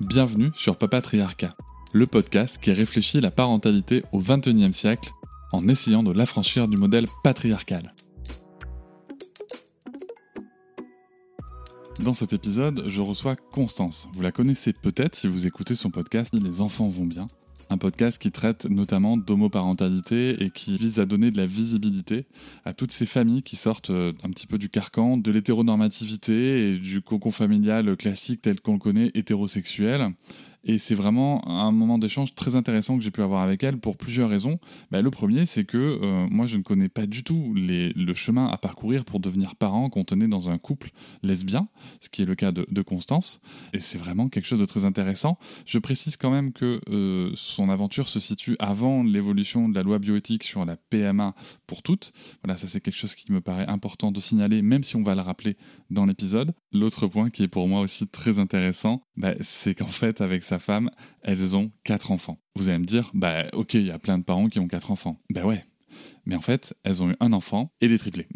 Bienvenue sur Papatriarcat, le podcast qui réfléchit la parentalité au XXIe siècle en essayant de l'affranchir du modèle patriarcal. Dans cet épisode, je reçois Constance. Vous la connaissez peut-être si vous écoutez son podcast Les enfants vont bien. Un podcast qui traite notamment d'homoparentalité et qui vise à donner de la visibilité à toutes ces familles qui sortent euh, un petit peu du carcan de l'hétéronormativité et du cocon familial classique tel qu'on le connaît hétérosexuel et c'est vraiment un moment d'échange très intéressant que j'ai pu avoir avec elle pour plusieurs raisons. Bah, le premier, c'est que euh, moi, je ne connais pas du tout le chemin à parcourir pour devenir parent quand on est dans un couple lesbien, ce qui est le cas de, de Constance. Et c'est vraiment quelque chose de très intéressant. Je précise quand même que euh, son aventure se situe avant l'évolution de la loi bioéthique sur la PMA pour toutes. Voilà, ça c'est quelque chose qui me paraît important de signaler, même si on va le rappeler dans l'épisode. L'autre point qui est pour moi aussi très intéressant, bah, c'est qu'en fait, avec sa femme, elles ont quatre enfants. Vous allez me dire, bah ok, il y a plein de parents qui ont quatre enfants. Bah ouais. Mais en fait, elles ont eu un enfant et des triplés.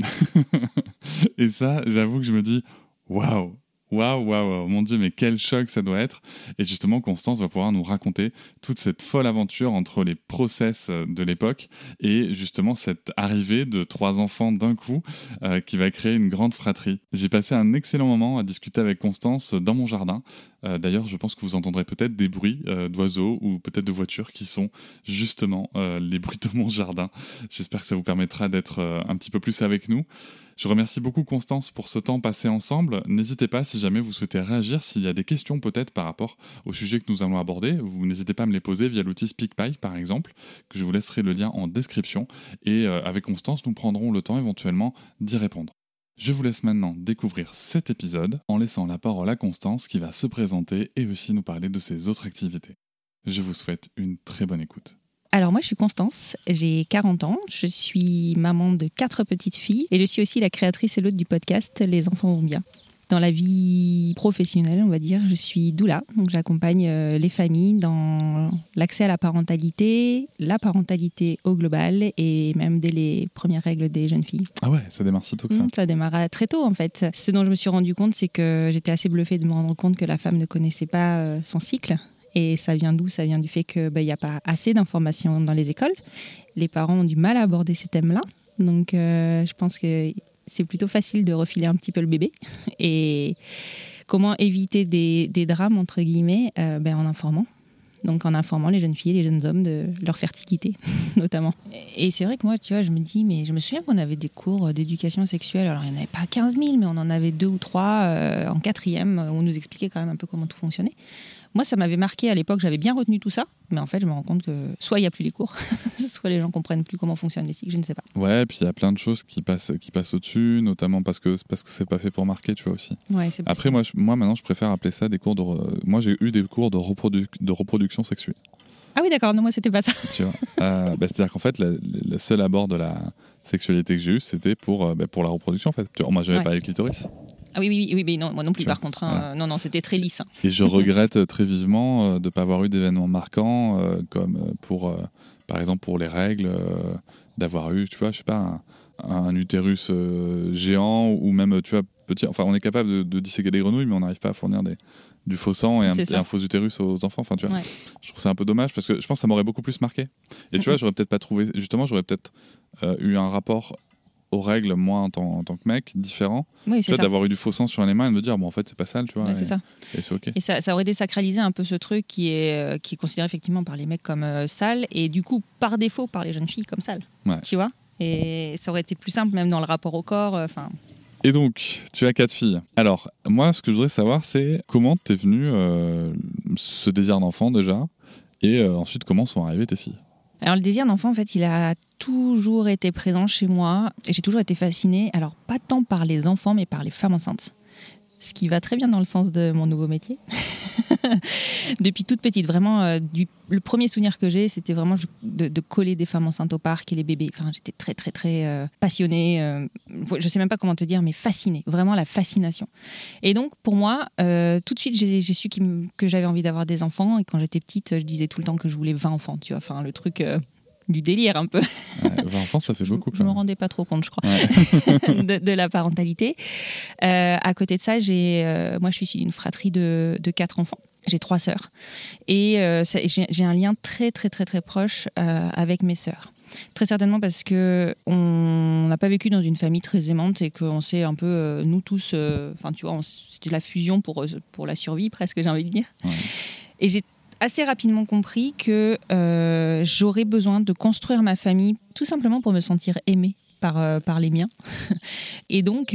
et ça, j'avoue que je me dis, waouh, Waouh, waouh, mon Dieu, mais quel choc ça doit être. Et justement, Constance va pouvoir nous raconter toute cette folle aventure entre les process euh, de l'époque et justement cette arrivée de trois enfants d'un coup euh, qui va créer une grande fratrie. J'ai passé un excellent moment à discuter avec Constance dans mon jardin. Euh, D'ailleurs, je pense que vous entendrez peut-être des bruits d'oiseaux ou peut-être de voitures qui sont justement les bruits de mon jardin. J'espère que ça vous permettra d'être un petit peu plus avec nous. Je remercie beaucoup Constance pour ce temps passé ensemble. N'hésitez pas si jamais vous souhaitez réagir, s'il y a des questions peut-être par rapport au sujet que nous allons aborder, vous n'hésitez pas à me les poser via l'outil SpeakPy par exemple, que je vous laisserai le lien en description. Et euh, avec Constance, nous prendrons le temps éventuellement d'y répondre. Je vous laisse maintenant découvrir cet épisode en laissant la parole à Constance qui va se présenter et aussi nous parler de ses autres activités. Je vous souhaite une très bonne écoute. Alors moi je suis Constance, j'ai 40 ans, je suis maman de quatre petites filles et je suis aussi la créatrice et l'hôte du podcast Les enfants vont bien. Dans la vie professionnelle, on va dire, je suis doula, donc j'accompagne euh, les familles dans l'accès à la parentalité, la parentalité au global et même dès les premières règles des jeunes filles. Ah ouais, ça démarre si tôt que ça. Mmh, ça démarra très tôt en fait. Ce dont je me suis rendu compte, c'est que j'étais assez bluffée de me rendre compte que la femme ne connaissait pas euh, son cycle. Et ça vient d'où? Ça vient du fait qu'il n'y a pas assez d'informations dans les écoles. Les parents ont du mal à aborder ces thèmes-là. Donc euh, je pense que c'est plutôt facile de refiler un petit peu le bébé. Et comment éviter des, des drames, entre guillemets, euh, ben, en informant. Donc en informant les jeunes filles et les jeunes hommes de leur fertilité, notamment. Et c'est vrai que moi, tu vois, je me dis, mais je me souviens qu'on avait des cours d'éducation sexuelle. Alors, il n'y en avait pas 15 000, mais on en avait deux ou trois euh, en quatrième, où on nous expliquait quand même un peu comment tout fonctionnait. Moi, ça m'avait marqué à l'époque, j'avais bien retenu tout ça, mais en fait, je me rends compte que soit il n'y a plus les cours, soit les gens comprennent plus comment fonctionnent les cycles, je ne sais pas. Ouais, et puis il y a plein de choses qui passent, qui passent au-dessus, notamment parce que parce que c'est pas fait pour marquer, tu vois aussi. Ouais, Après, moi, je- moi maintenant, je préfère appeler ça des cours de. re- Moi, j'ai eu des cours de, reprodu- de reproduction sexuelle. Ah oui, d'accord, non, moi, c'était pas ça. Tu vois. Euh, bah, C'est-à-dire qu'en fait, le seul abord de la sexualité que j'ai eu, c'était pour, euh, bah, pour la reproduction, en fait. Tu vois, Moi, j'avais Ouais. pas les clitoris. Ah oui, oui, oui, mais non, moi non plus, par contre. hein, voilà. Non, non, c'était très lisse. hein. Et je regrette très vivement euh, de ne pas avoir eu d'événements marquants, euh, comme euh, pour, euh, par exemple, pour les règles, d'avoir eu, tu vois, je sais pas, un, un utérus géant ou même, tu vois, petit. Enfin, on est capable de, de disséquer des grenouilles, mais on n'arrive pas à fournir des, du faux sang et un, et faux utérus aux enfants. Enfin, tu vois, Ouais. je trouve ça un peu dommage parce que je pense que ça m'aurait beaucoup plus marqué. Et tu vois, j'aurais peut-être pas trouvé, justement, j'aurais peut-être euh, eu un rapport aux règles, moi, en tant, en tant que mec, différent. Oui, c'est d'avoir eu du faux sang sur les mains et de me dire, bon, en fait, c'est pas sale, tu vois. Ouais, et c'est ça. et c'est OK. Et ça, ça aurait désacralisé un peu ce truc qui est, euh, qui est considéré effectivement par les mecs comme euh, sale et du coup, par défaut, par les jeunes filles comme sale. Ouais. Tu vois Et ça aurait été plus simple même dans le rapport au corps. euh, Enfin, Et donc, tu as quatre filles. Alors, moi, ce que je voudrais savoir, c'est comment t'es venu euh, ce désir d'enfant déjà, et ensuite comment sont arrivées tes filles? Alors le désir d'enfant, en fait, il a toujours été présent chez moi et j'ai toujours été fascinée, alors pas tant par les enfants, mais par les femmes enceintes. Ce qui va très bien dans le sens de mon nouveau métier. Depuis toute petite, vraiment, euh, le premier souvenir que j'ai, c'était vraiment de, coller des femmes enceintes au parc et les bébés. Enfin, j'étais très, très, très euh, passionnée. Euh, je sais même pas comment te dire, mais fascinée. Vraiment la fascination. Et donc, pour moi, tout de suite, j'ai su que j'avais envie d'avoir des enfants. Et quand j'étais petite, je disais tout le temps que je voulais 20 enfants, tu vois. Enfin, le truc du délire un peu. 20 enfants, ça fait beaucoup. Je, ne me rendais pas trop compte, je crois, de, la parentalité. à côté de ça, j'ai, moi, je suis une fratrie de, de quatre enfants. J'ai trois sœurs. Et euh, j'ai un lien très, très, très, très proche euh, avec mes sœurs. Très certainement parce que on n'a pas vécu dans une famille très aimante et qu'on s'est un peu, euh, nous tous, enfin, tu vois, c'était la fusion pour, pour la survie, presque, j'ai envie de dire. Et j'ai assez rapidement compris que j'aurais besoin de construire ma famille tout simplement pour me sentir aimée par, par les miens. et donc,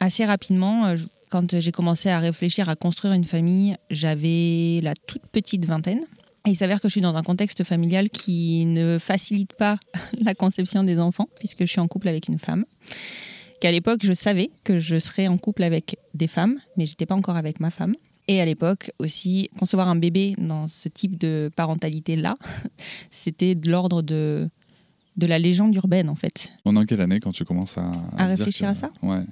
assez rapidement, quand j'ai commencé à réfléchir à construire une famille, j'avais la toute petite vingtaine. Il s'avère que je suis dans un contexte familial qui ne facilite pas la conception des enfants, puisque je suis en couple avec une femme. Qu'à l'époque, je savais que je serais en couple avec des femmes, mais j'étais pas encore avec ma femme. Et à l'époque aussi, concevoir un bébé dans ce type de parentalité-là, c'était de l'ordre de, de la légende urbaine en fait. On est en quelle année quand tu commences à, à, réfléchir à ça Ouais.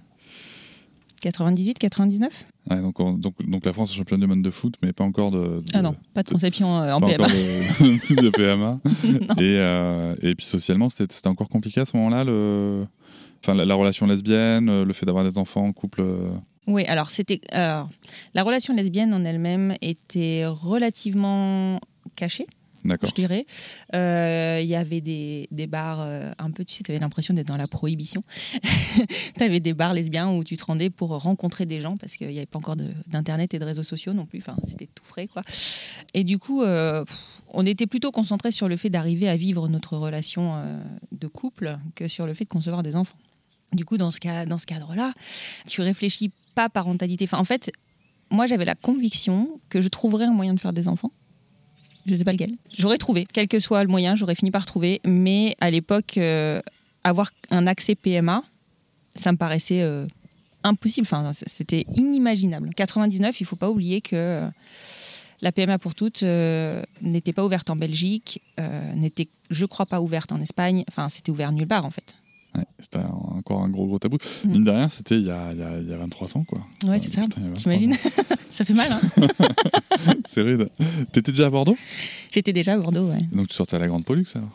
98, 99 donc, donc, donc, la France est championne du monde de foot, mais pas encore de. ah non, pas de conception euh, en pas PMA. De, de PMA. et, euh, et puis socialement, c'était encore compliqué à ce moment-là, le... enfin, la, relation lesbienne, euh, le fait d'avoir des enfants en couple. Oui, alors c'était. la relation lesbienne en elle-même était relativement cachée je dirais. Euh, il y avait des, des bars euh, un peu, tu sais, tu avais l'impression d'être dans la prohibition. tu avais des bars lesbiens où tu te rendais pour rencontrer des gens parce qu'il n'y avait pas encore d'internet et de réseaux sociaux non plus. Enfin, c'était tout frais, quoi. Et du coup, euh, on était plutôt concentré sur le fait d'arriver à vivre notre relation de couple que sur le fait de concevoir des enfants. Du coup, dans ce, cadre-là, tu réfléchis pas parentalité. Enfin, en fait, moi, j'avais la conviction que je trouverais un moyen de faire des enfants je sais pas lequel. J'aurais trouvé, quel que soit le moyen, j'aurais fini par trouver. Mais à l'époque, euh, avoir un accès PMA, ça me paraissait euh, impossible. Enfin, c'était inimaginable. 99, il faut pas oublier que euh, la PMA pour toutes n'était pas ouverte en Belgique, n'était, je crois, pas ouverte en Espagne. Enfin, c'était ouvert nulle part en fait. C'était encore un gros gros tabou. Mm. Mine de rien, c'était il, y a, il, y a 23 ans, quoi. Ouais, c'est ça. T'imagines Ça fait mal, hein C'est rude. T'étais déjà à Bordeaux? J'étais déjà à Bordeaux, ouais. Donc tu sortais à la Grande Pollux alors?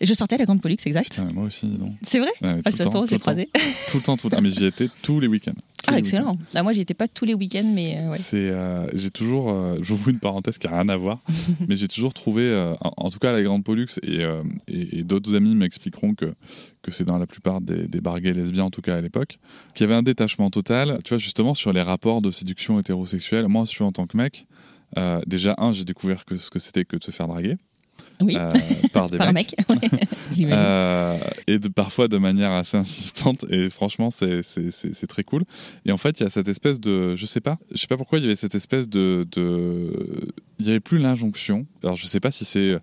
Je sortais à la Grande Pollux, exact. Putain, moi aussi, non. C'est vrai ah, Ça se trouve, j'ai croisé. Tout le temps, tout le temps. Ah, mais j'y étais tous les week-ends. Ah, excellent. Ah, moi, j'y étais pas tous les week-ends, mais euh, ouais. C'est, euh, j'ai toujours, euh, j'ouvre une parenthèse qui a rien à voir, mais j'ai toujours trouvé, euh, en, tout cas à la Grande Pollux, et, et, d'autres amis m'expliqueront que, que c'est dans la plupart des, des bars lesbiens, en tout cas à l'époque, qu'il y avait un détachement total, tu vois, justement, sur les rapports de séduction hétérosexuelle. Moi, je suis en tant que mec, déjà, un, j'ai découvert que ce que c'était que de se faire draguer. Oui. Euh, par des mecs. euh, et de, parfois de manière assez insistante. Et franchement, c'est très cool. Et en fait, il y a cette espèce de. Je sais pas. Je sais pas pourquoi il y avait cette espèce de. de il n'y avait plus l'injonction. Alors, je sais pas si c'est.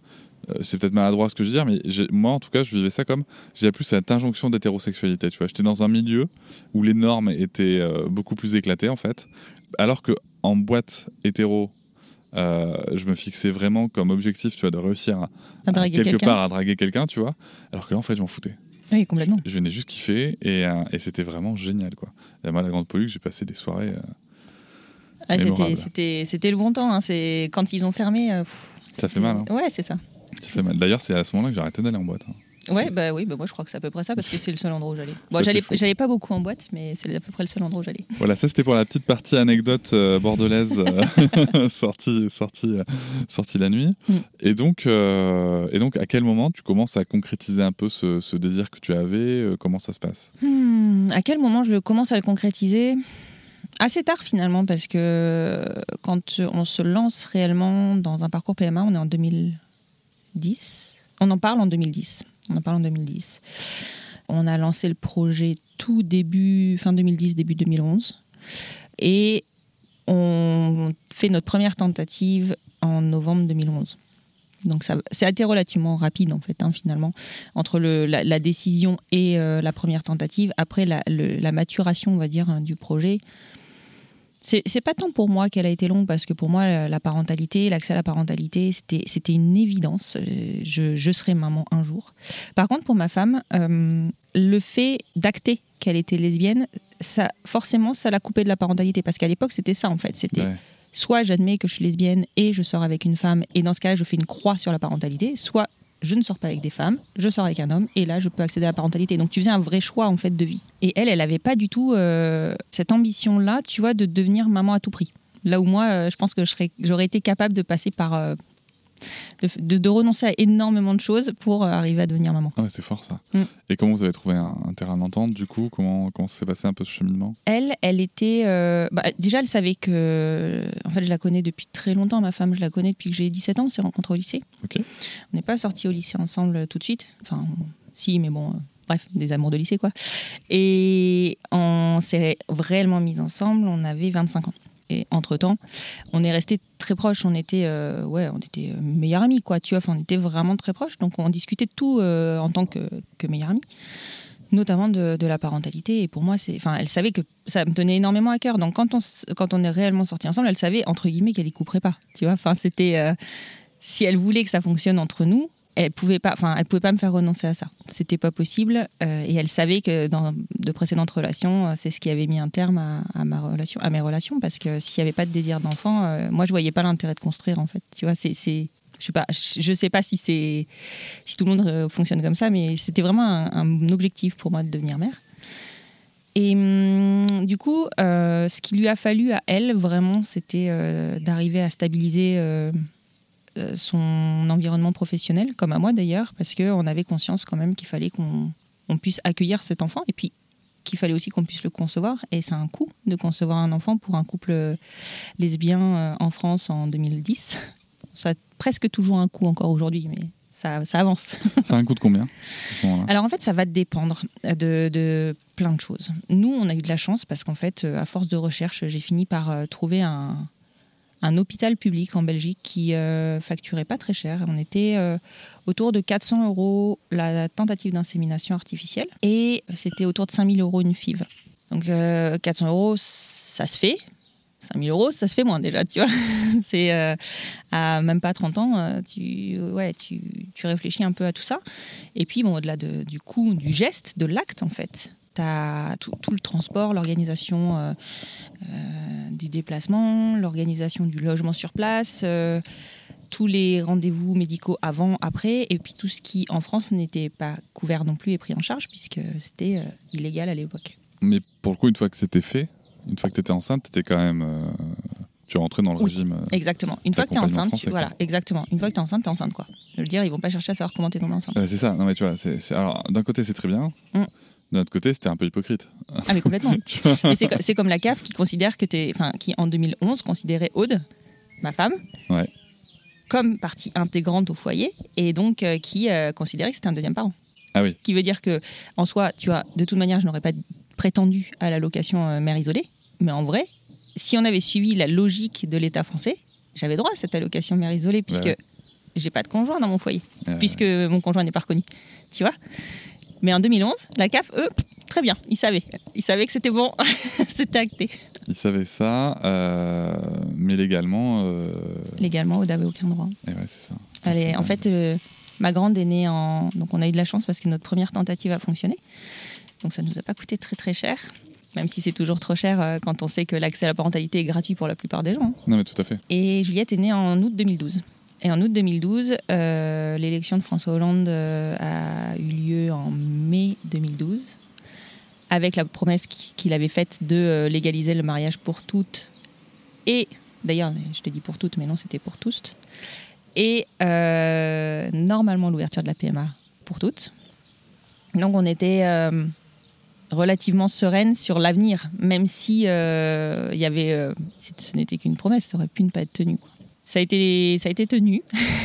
Euh, c'est peut-être maladroit ce que je veux dire, mais moi en tout cas, je vivais ça comme j'avais plus cette injonction d'hétérosexualité. Tu vois, j'étais dans un milieu où les normes étaient euh, beaucoup plus éclatées en fait, alors que en boîte hétéro euh, je me fixais vraiment comme objectif, tu vois, de réussir à, quelque part à draguer quelqu'un, tu vois. Alors que là, en fait, je m'en foutais. Oui, complètement. Je, venais juste kiffer et, euh, et c'était vraiment génial, quoi. Et moi, la Grande Pollux, j'ai passé des soirées. Euh, ah, c'était, c'était le bon temps. Hein. C'est quand ils ont fermé. ça fait mal. Hein. Ouais, c'est ça. Ça fait mal. D'ailleurs, c'est à ce moment-là que j'ai arrêté d'aller en boîte. Hein. Ouais, bah oui, bah moi je crois que c'est à peu près ça parce que c'est le seul endroit où j'allais. Bon, j'allais, pas beaucoup en boîte, mais c'est à peu près le seul endroit où j'allais. Voilà, ça c'était pour la petite partie anecdote euh, bordelaise euh, sortie, sortie, euh, sortie la nuit. Mm. Et donc, et donc, à quel moment tu commences à concrétiser un peu ce, désir que tu avais Comment ça se passe? Hmm, À quel moment je commence à le concrétiser? Assez tard finalement, parce que quand on se lance réellement dans un parcours PMA, on est en 2010. On en parle en 2010. On en parle en 2010. On a lancé le projet tout début, fin 2010, début 2011. Et on fait notre première tentative en novembre 2011. Donc ça, a été relativement rapide en fait, hein, finalement, entre la, décision et euh, la première tentative. Après la, la, maturation, on va dire, hein, du projet, c'est pas tant pour moi qu'elle a été longue, parce que pour moi, la parentalité, l'accès à la parentalité, c'était une évidence. Euh, je, je, serai maman un jour. Par contre, pour ma femme, euh, le fait d'acter qu'elle était lesbienne, ça, forcément, ça l'a coupé de la parentalité, parce qu'à l'époque, c'était ça, en fait. C'était soit j'admets que je suis lesbienne et je sors avec une femme, et dans ce cas-là, je fais une croix sur la parentalité, soit je ne sors pas avec des femmes, je sors avec un homme, et là, je peux accéder à la parentalité. Donc, tu faisais un vrai choix, en fait, de vie. Et elle, elle n'avait pas du tout euh, cette ambition-là, tu vois, de devenir maman à tout prix. Là où moi, euh, je pense que j'aurais été capable de passer par euh, de, renoncer à énormément de choses pour euh, arriver à devenir maman. Ah c'est fort ça. Mm. Et comment vous avez trouvé un, terrain d'entente du coup? Comment, comment s'est passé un peu ce cheminement? Elle, elle était. Euh, bah, déjà, elle savait que. En fait, je la connais depuis très longtemps, ma femme, je la connais depuis que j'ai 17 ans, on s'est rencontrés au lycée. On n'est pas sortis au lycée ensemble tout de suite. Enfin, si, mais bon. Euh, bref, des amours de lycée, quoi. Et on s'est réellement mis ensemble, on avait 25 ans. Et entre-temps, on est resté très proches. On était, euh, ouais, on était euh, meilleurs amis, quoi. Tu vois, on était vraiment très proches. Donc, on discutait de tout euh, en tant que, que meilleurs amis, notamment de, la parentalité. Et pour moi, c'est, enfin, elle savait que ça me tenait énormément à cœur. Donc, quand on, quand on est réellement sortis ensemble, elle savait entre guillemets qu'elle y couperait pas. Tu vois, enfin, c'était si elle voulait que ça fonctionne entre nous, elle pouvait pas, enfin, elle pouvait pas me faire renoncer à ça. C'était pas possible, euh, et elle savait que dans de précédentes relations, euh, c'est ce qui avait mis un terme à, ma relation, à mes relations, parce que s'il y avait pas de désir d'enfant, euh, moi je voyais pas l'intérêt de construire en fait. Tu vois, c'est, je sais pas, je sais pas si c'est, si tout le monde fonctionne comme ça, mais c'était vraiment un, objectif pour moi de devenir mère. Et hum, du coup, ce qui lui a fallu à elle vraiment, c'était d'arriver à stabiliser son environnement professionnel, comme à moi d'ailleurs, parce qu'on avait conscience quand même qu'il fallait qu'on puisse accueillir cet enfant et puis qu'il fallait aussi qu'on puisse le concevoir. Et c'est un coût de concevoir un enfant pour un couple lesbien euh, en France en 2010. Ça a presque toujours un coût encore aujourd'hui, mais ça, ça avance. Ça a un coût de combien Alors en fait, ça va dépendre de, de, plein de choses. Nous, on a eu de la chance parce qu'en fait, à force de recherche, j'ai fini par euh, trouver un, un hôpital public en Belgique qui euh, facturait pas très cher. On était euh, autour de 400 euros la tentative d'insémination artificielle et c'était autour de 5000 euros une FIV. Donc 400 euh, euros, ça se fait. 5000 euros, ça se fait moins déjà, tu vois. C'est à même pas 30 ans, tu, ouais, tu, tu, réfléchis un peu à tout ça. Et puis, bon, au-delà du coût, du geste, de l'acte, en fait, as tout, le transport, l'organisation euh, euh, du déplacement, l'organisation du logement sur place, euh, tous les rendez-vous médicaux avant, après, et puis tout ce qui en France n'était pas couvert non plus et pris en charge puisque c'était illégal à l'époque. Mais pour le coup, une fois que c'était fait, une fois que tu étais enceinte, tu étais quand même tu rentrais dans le régime. Exactement. Une fois que tu es enceinte, voilà, exactement. Une fois que tu es enceinte, tu es enceinte quoi. Je veux dire, ils vont pas chercher à savoir comment tu es tombée enceinte. c'est ça. Non mais tu vois, alors d'un côté c'est très bien. Mm. De notre côté, c'était un peu hypocrite. Ah, mais complètement. c'est comme la CAF qui considère que es, enfin, qui en 2011 considérait Aude, ma femme, comme partie intégrante au foyer, et donc euh, qui euh, considérait que c'était un deuxième parent. Ah oui. Ce qui veut dire que, en soi, tu vois, de toute manière, je n'aurais pas prétendu à l'allocation euh, mère isolée, mais en vrai, si on avait suivi la logique de l'État français, j'avais droit à cette allocation mère isolée, puisque j'ai pas de conjoint dans mon foyer, puisque mon conjoint n'est pas reconnu. Tu vois mais en 2011, la CAF, eux, très bien, ils savaient. Ils savaient que c'était bon, c'était acté. Ils savaient ça, euh, mais légalement. Euh... Légalement, Aude n'avait aucun droit. Et ouais, c'est ça. Allez, en fait, euh, ma grande est née en. Donc, on a eu de la chance parce que notre première tentative a fonctionné. Donc, ça ne nous a pas coûté très, très cher. Même si c'est toujours trop cher quand on sait que l'accès à la parentalité est gratuit pour la plupart des gens. Non, mais tout à fait. Et Juliette est née en août 2012. Et en août 2012, euh, l'élection de François Hollande euh, a eu lieu en mai 2012, avec la promesse qu'il avait faite de euh, légaliser le mariage pour toutes. Et, d'ailleurs, je te dis pour toutes, mais non, c'était pour tous. Et normalement l'ouverture de la PMA pour toutes. Donc on était relativement sereine sur l'avenir, même si y avait, ce n'était qu'une promesse, ça aurait pu ne pas être tenu. Ça a été, ça a été tenu,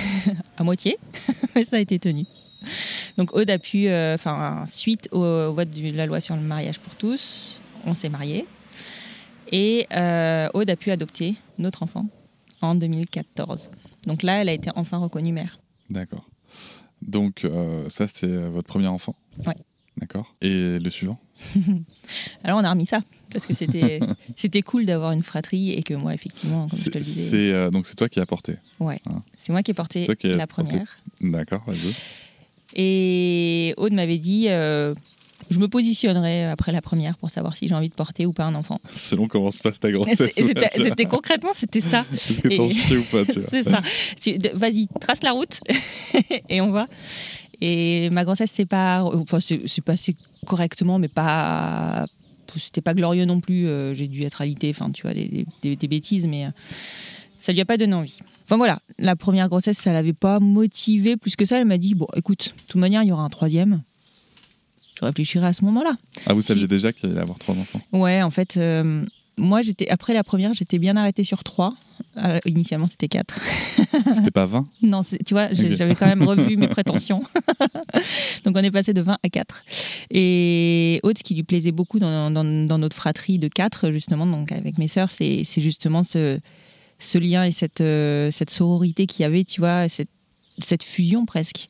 à moitié, mais ça a été tenu. Donc Aude a pu, euh, enfin, suite au, vote de la loi sur le mariage pour tous, on s'est mariés. Et euh, Aude a pu adopter notre enfant en 2014. Donc là, elle a été enfin reconnue mère. D'accord. Donc euh, ça, c'est votre premier enfant? Ouais. D'accord. Et le suivant Alors on a remis ça parce que c'était c'était cool d'avoir une fratrie et que moi effectivement comme je te le disais. C'est euh, donc c'est toi qui as porté. Ouais. Hein. C'est moi qui ai porté la première. D'accord. Vas-y. Et Aude m'avait dit. Euh, je me positionnerai après la première pour savoir si j'ai envie de porter ou pas un enfant. Selon comment se passe ta grossesse. C'était concrètement, c'était ça. Est-ce que t'en ou pas C'est ça. Vas-y, trace la route et on va. Et ma grossesse c'est pas, enfin c'est passé correctement, mais pas, c'était pas glorieux non plus. Euh, j'ai dû être alité, enfin tu vois, des, des, bêtises, mais euh, ça lui a pas donné envie. Enfin voilà, la première grossesse, ça l'avait pas motivée plus que ça. Elle m'a dit bon, écoute, de toute manière, il y aura un troisième. Je réfléchirai à ce moment-là. Ah, vous saviez déjà qu'il allait avoir trois enfants? Ouais, en fait, euh, moi, j'étais après la première, j'étais bien arrêtée sur trois. Euh, initialement, c'était 4. c'était pas 20 Non, tu vois, j'avais quand même revu mes prétentions. donc, on est passé de 20 à 4. Et autre, ce qui lui plaisait beaucoup dans, dans, notre fratrie de 4, justement, donc avec mes sœurs, c'est justement ce, ce lien et cette, euh, cette sororité qu'il y avait, tu vois, cette, cette fusion presque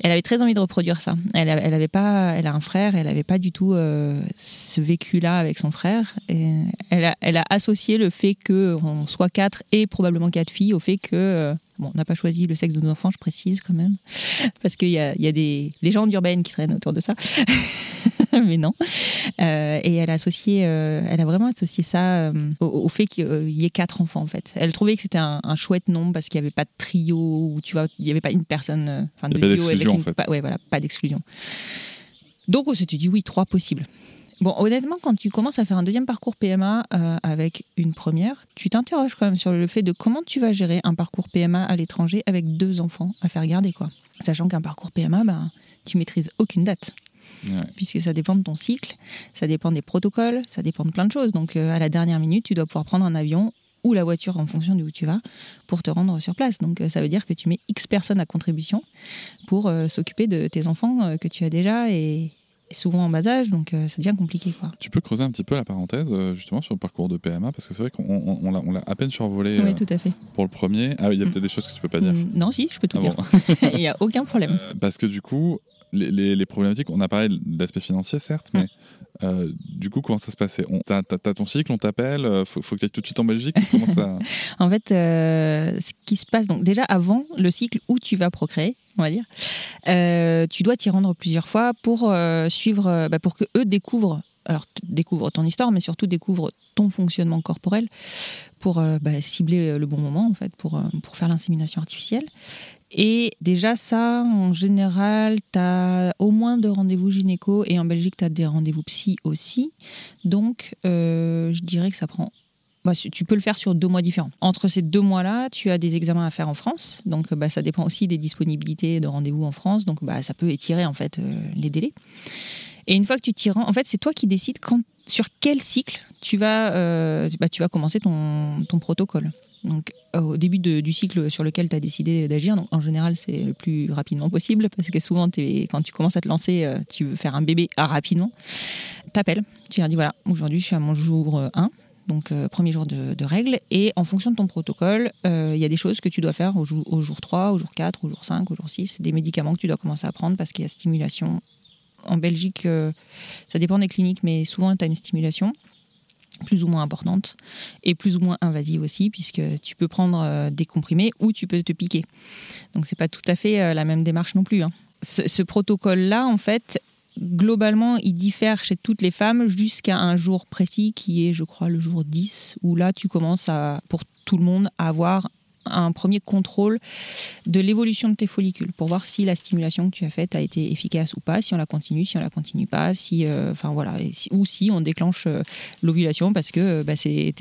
elle avait très envie de reproduire ça. Elle, elle avait pas, elle a un frère, elle n'avait pas du tout euh, ce vécu-là avec son frère. Et elle, a, elle a associé le fait qu'on soit quatre et probablement quatre filles au fait que euh, Bon, on n'a pas choisi le sexe de nos enfants, je précise quand même, parce qu'il y a, y a, des légendes urbaines qui traînent autour de ça. mais non. Euh, et elle a associé, euh, elle a vraiment associé ça euh, au, fait qu'il y ait quatre enfants en fait. Elle trouvait que c'était un, chouette nombre parce qu'il n'y avait pas de trio ou tu vois, il n'y avait pas une personne, enfin de duo avec une, pas, ouais voilà, pas d'exclusion. Donc on s'était dit oui, trois possibles. Bon, honnêtement, quand tu commences à faire un deuxième parcours PMA avec une première, tu t'interroges quand même sur le fait de comment tu vas gérer un parcours PMA à l'étranger avec deux enfants à faire garder, quoi. Sachant qu'un parcours PMA, ben, tu maîtrises aucune date puisque ça dépend de ton cycle, ça dépend des protocoles, ça dépend de plein de choses. Donc euh, à la dernière minute, tu dois pouvoir prendre un avion ou la voiture en fonction d'où tu vas pour te rendre sur place. Donc euh, ça veut dire que tu mets X personnes à contribution pour euh, s'occuper de tes enfants que tu as déjà et, souvent en bas âge, donc ça devient compliqué. Quoi. Tu peux creuser un petit peu la parenthèse justement sur le parcours de PMA, parce que c'est vrai qu'on l'a à peine survolé oui, tout à fait. pour le premier. Ah, il y a mm. peut-être des choses que tu peux pas dire. Mm, non, si, je peux tout ah dire. il n'y a aucun problème. parce que du coup, les, problématiques, on a parlé de l'aspect financier, certes, mais euh, du coup, comment ça se passait? T'as as, ton cycle, on t'appelle, euh, faut, faut que tu ailles tout de suite en Belgique ça... En fait, euh, ce qui se passe, donc déjà avant le cycle où tu vas procréer, on va dire, tu dois t'y rendre plusieurs fois pour suivre, bah, pour que eux découvrent alors découvre ton histoire, mais surtout découvre ton fonctionnement corporel pour bah, cibler le bon moment en fait, pour, pour faire l'insémination artificielle. Et déjà, ça, en général, tu as au moins deux rendez-vous gynéco et en Belgique, tu as des rendez-vous psy aussi. Donc, euh, je dirais que ça prend. Bah, tu peux le faire sur deux mois différents. Entre ces deux mois-là, tu as des examens à faire en France. Donc, bah, ça dépend aussi des disponibilités de rendez-vous en France. Donc, bah, ça peut étirer en fait euh, les délais. Et une fois que tu t'y rends, en fait, c'est toi qui décides quand, sur quel cycle tu vas, euh, bah, tu vas commencer ton, ton protocole. Donc, euh, au début du cycle sur lequel tu as décidé d'agir, en général, c'est le plus rapidement possible parce que souvent, quand tu commences à te lancer, euh, tu veux faire un bébé rapidement. T'appelles, tu leur dis voilà, aujourd'hui, je suis à mon jour 1 euh, donc premier jour de, règles, et en fonction de ton protocole, il y a des choses que tu dois faire au jour 3, au jour 4, au jour 5, au jour 6, des médicaments que tu dois commencer à prendre parce qu'il y a stimulation. En Belgique, ça dépend des cliniques, mais souvent tu as une stimulation plus ou moins importante et plus ou moins invasive aussi puisque tu peux prendre euh, des comprimés ou tu peux te piquer. Donc c'est pas tout à fait euh, la même démarche non plus. Hein. Ce, protocole-là, en fait, globalement, il diffère chez toutes les femmes jusqu'à un jour précis qui est, je crois, le jour 10 où là tu commences à, pour tout le monde à avoir un premier contrôle de l'évolution de tes follicules pour voir si la stimulation que tu as faite a été efficace ou pas, si on la continue, si on la continue pas, si, euh, voilà, ou si on déclenche euh, l'ovulation parce que euh, bah, c'est,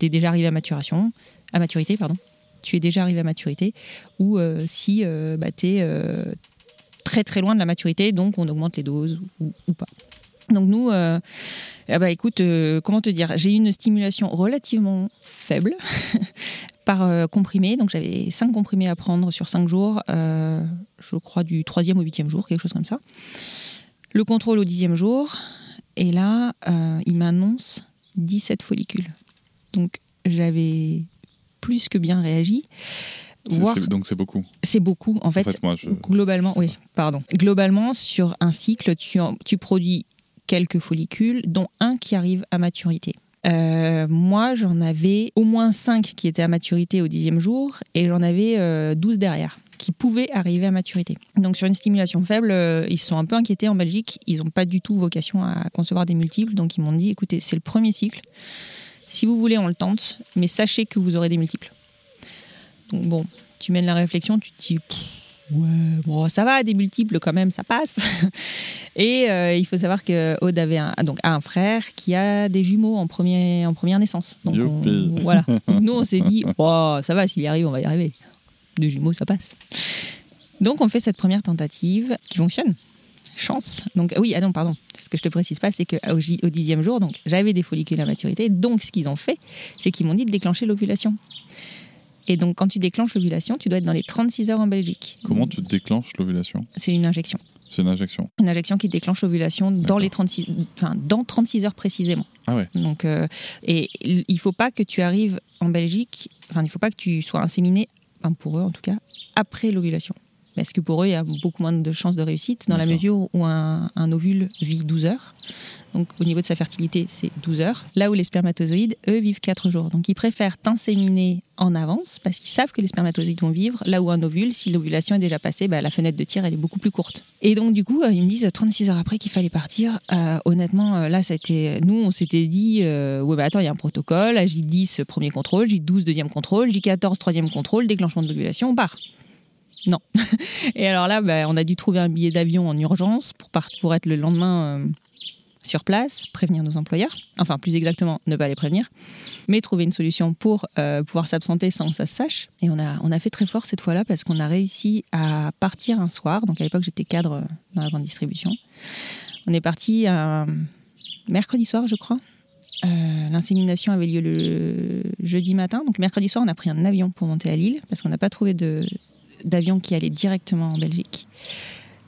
déjà arrivé à maturation, à maturité, pardon. Tu es déjà arrivé à maturité, ou si bah, tu es très très loin de la maturité, donc on augmente les doses ou, pas. Donc nous, ah bah écoute, comment te dire, j'ai eu une stimulation relativement faible par euh, comprimé. Donc j'avais 5 comprimés à prendre sur 5 jours, euh, je crois du troisième au huitième jour, quelque chose comme ça. Le contrôle au dixième jour, et là, euh, il m'annonce 17 follicules. Donc j'avais plus que bien réagi. Donc c'est beaucoup. C'est beaucoup. En fait, globalement, oui, pardon. Globalement, sur un cycle, tu, tu produis quelques follicules, dont un qui arrive à maturité. Euh, moi, j'en avais au moins 5 qui étaient à maturité au dixième jour et j'en avais 12 euh, derrière qui pouvaient arriver à maturité. Donc sur une stimulation faible, euh, ils se sont un peu inquiétés en Belgique. Ils n'ont pas du tout vocation à concevoir des multiples. Donc ils m'ont dit, écoutez, c'est le premier cycle. Si vous voulez, on le tente, mais sachez que vous aurez des multiples. Donc bon, tu mènes la réflexion, tu te dis, ouais, bon, ça va, des multiples quand même, ça passe. Et euh, il faut savoir que Aude avait un, donc, un frère qui a des jumeaux en, premier, en première naissance. Donc voilà. nous, on s'est dit, oh, ça va, s'il y arrive, on va y arriver. Des jumeaux, ça passe. Donc on fait cette première tentative qui fonctionne. Chance. Donc oui, ah non, pardon. Ce que je te précise pas, c'est qu'au au dixième jour, donc j'avais des follicules à maturité. Donc ce qu'ils ont fait, c'est qu'ils m'ont dit de déclencher l'ovulation. Et donc, quand tu déclenches l'ovulation, tu dois être dans les 36 heures en Belgique. Comment tu déclenches l'ovulation? C'est une injection. C'est une injection. Une injection qui déclenche l'ovulation dans les 36, enfin, dans 36 heures précisément. Ah ouais. Donc, euh, et il faut pas que tu arrives en Belgique, enfin, il faut pas que tu sois inséminé, enfin, pour eux en tout cas, après l'ovulation. Parce que pour eux, il y a beaucoup moins de chances de réussite dans la mesure où un, un ovule vit 12 heures? Donc au niveau de sa fertilité, c'est 12 heures. Là où les spermatozoïdes, eux, vivent 4 jours. Donc ils préfèrent t'inséminer en avance parce qu'ils savent que les spermatozoïdes vont vivre. Là où un ovule, si l'ovulation est déjà passée, bah, la fenêtre de tir, elle est beaucoup plus courte. Et donc du coup, euh, ils me disent 36 heures après qu'il fallait partir. Euh, honnêtement, euh, là, c'était nous, on s'était dit, ouais, bah attends, il y a un protocole. J10, premier contrôle. J12, deuxième contrôle. J14, troisième contrôle. Déclenchement de l'ovulation, on part. Non. Et alors là, bah, on a dû trouver un billet d'avion en urgence pour, être le lendemain sur place, prévenir nos employeurs, enfin plus exactement ne pas les prévenir, mais trouver une solution pour euh, pouvoir s'absenter sans que ça se sache. Et on a, fait très fort cette fois-là parce qu'on a réussi à partir un soir, donc à l'époque j'étais cadre dans la grande distribution. On est parti un mercredi soir je crois. Euh, l'insémination avait lieu le jeudi matin, donc mercredi soir on a pris un avion pour monter à Lille parce qu'on n'a pas trouvé d'avion qui allait directement en Belgique.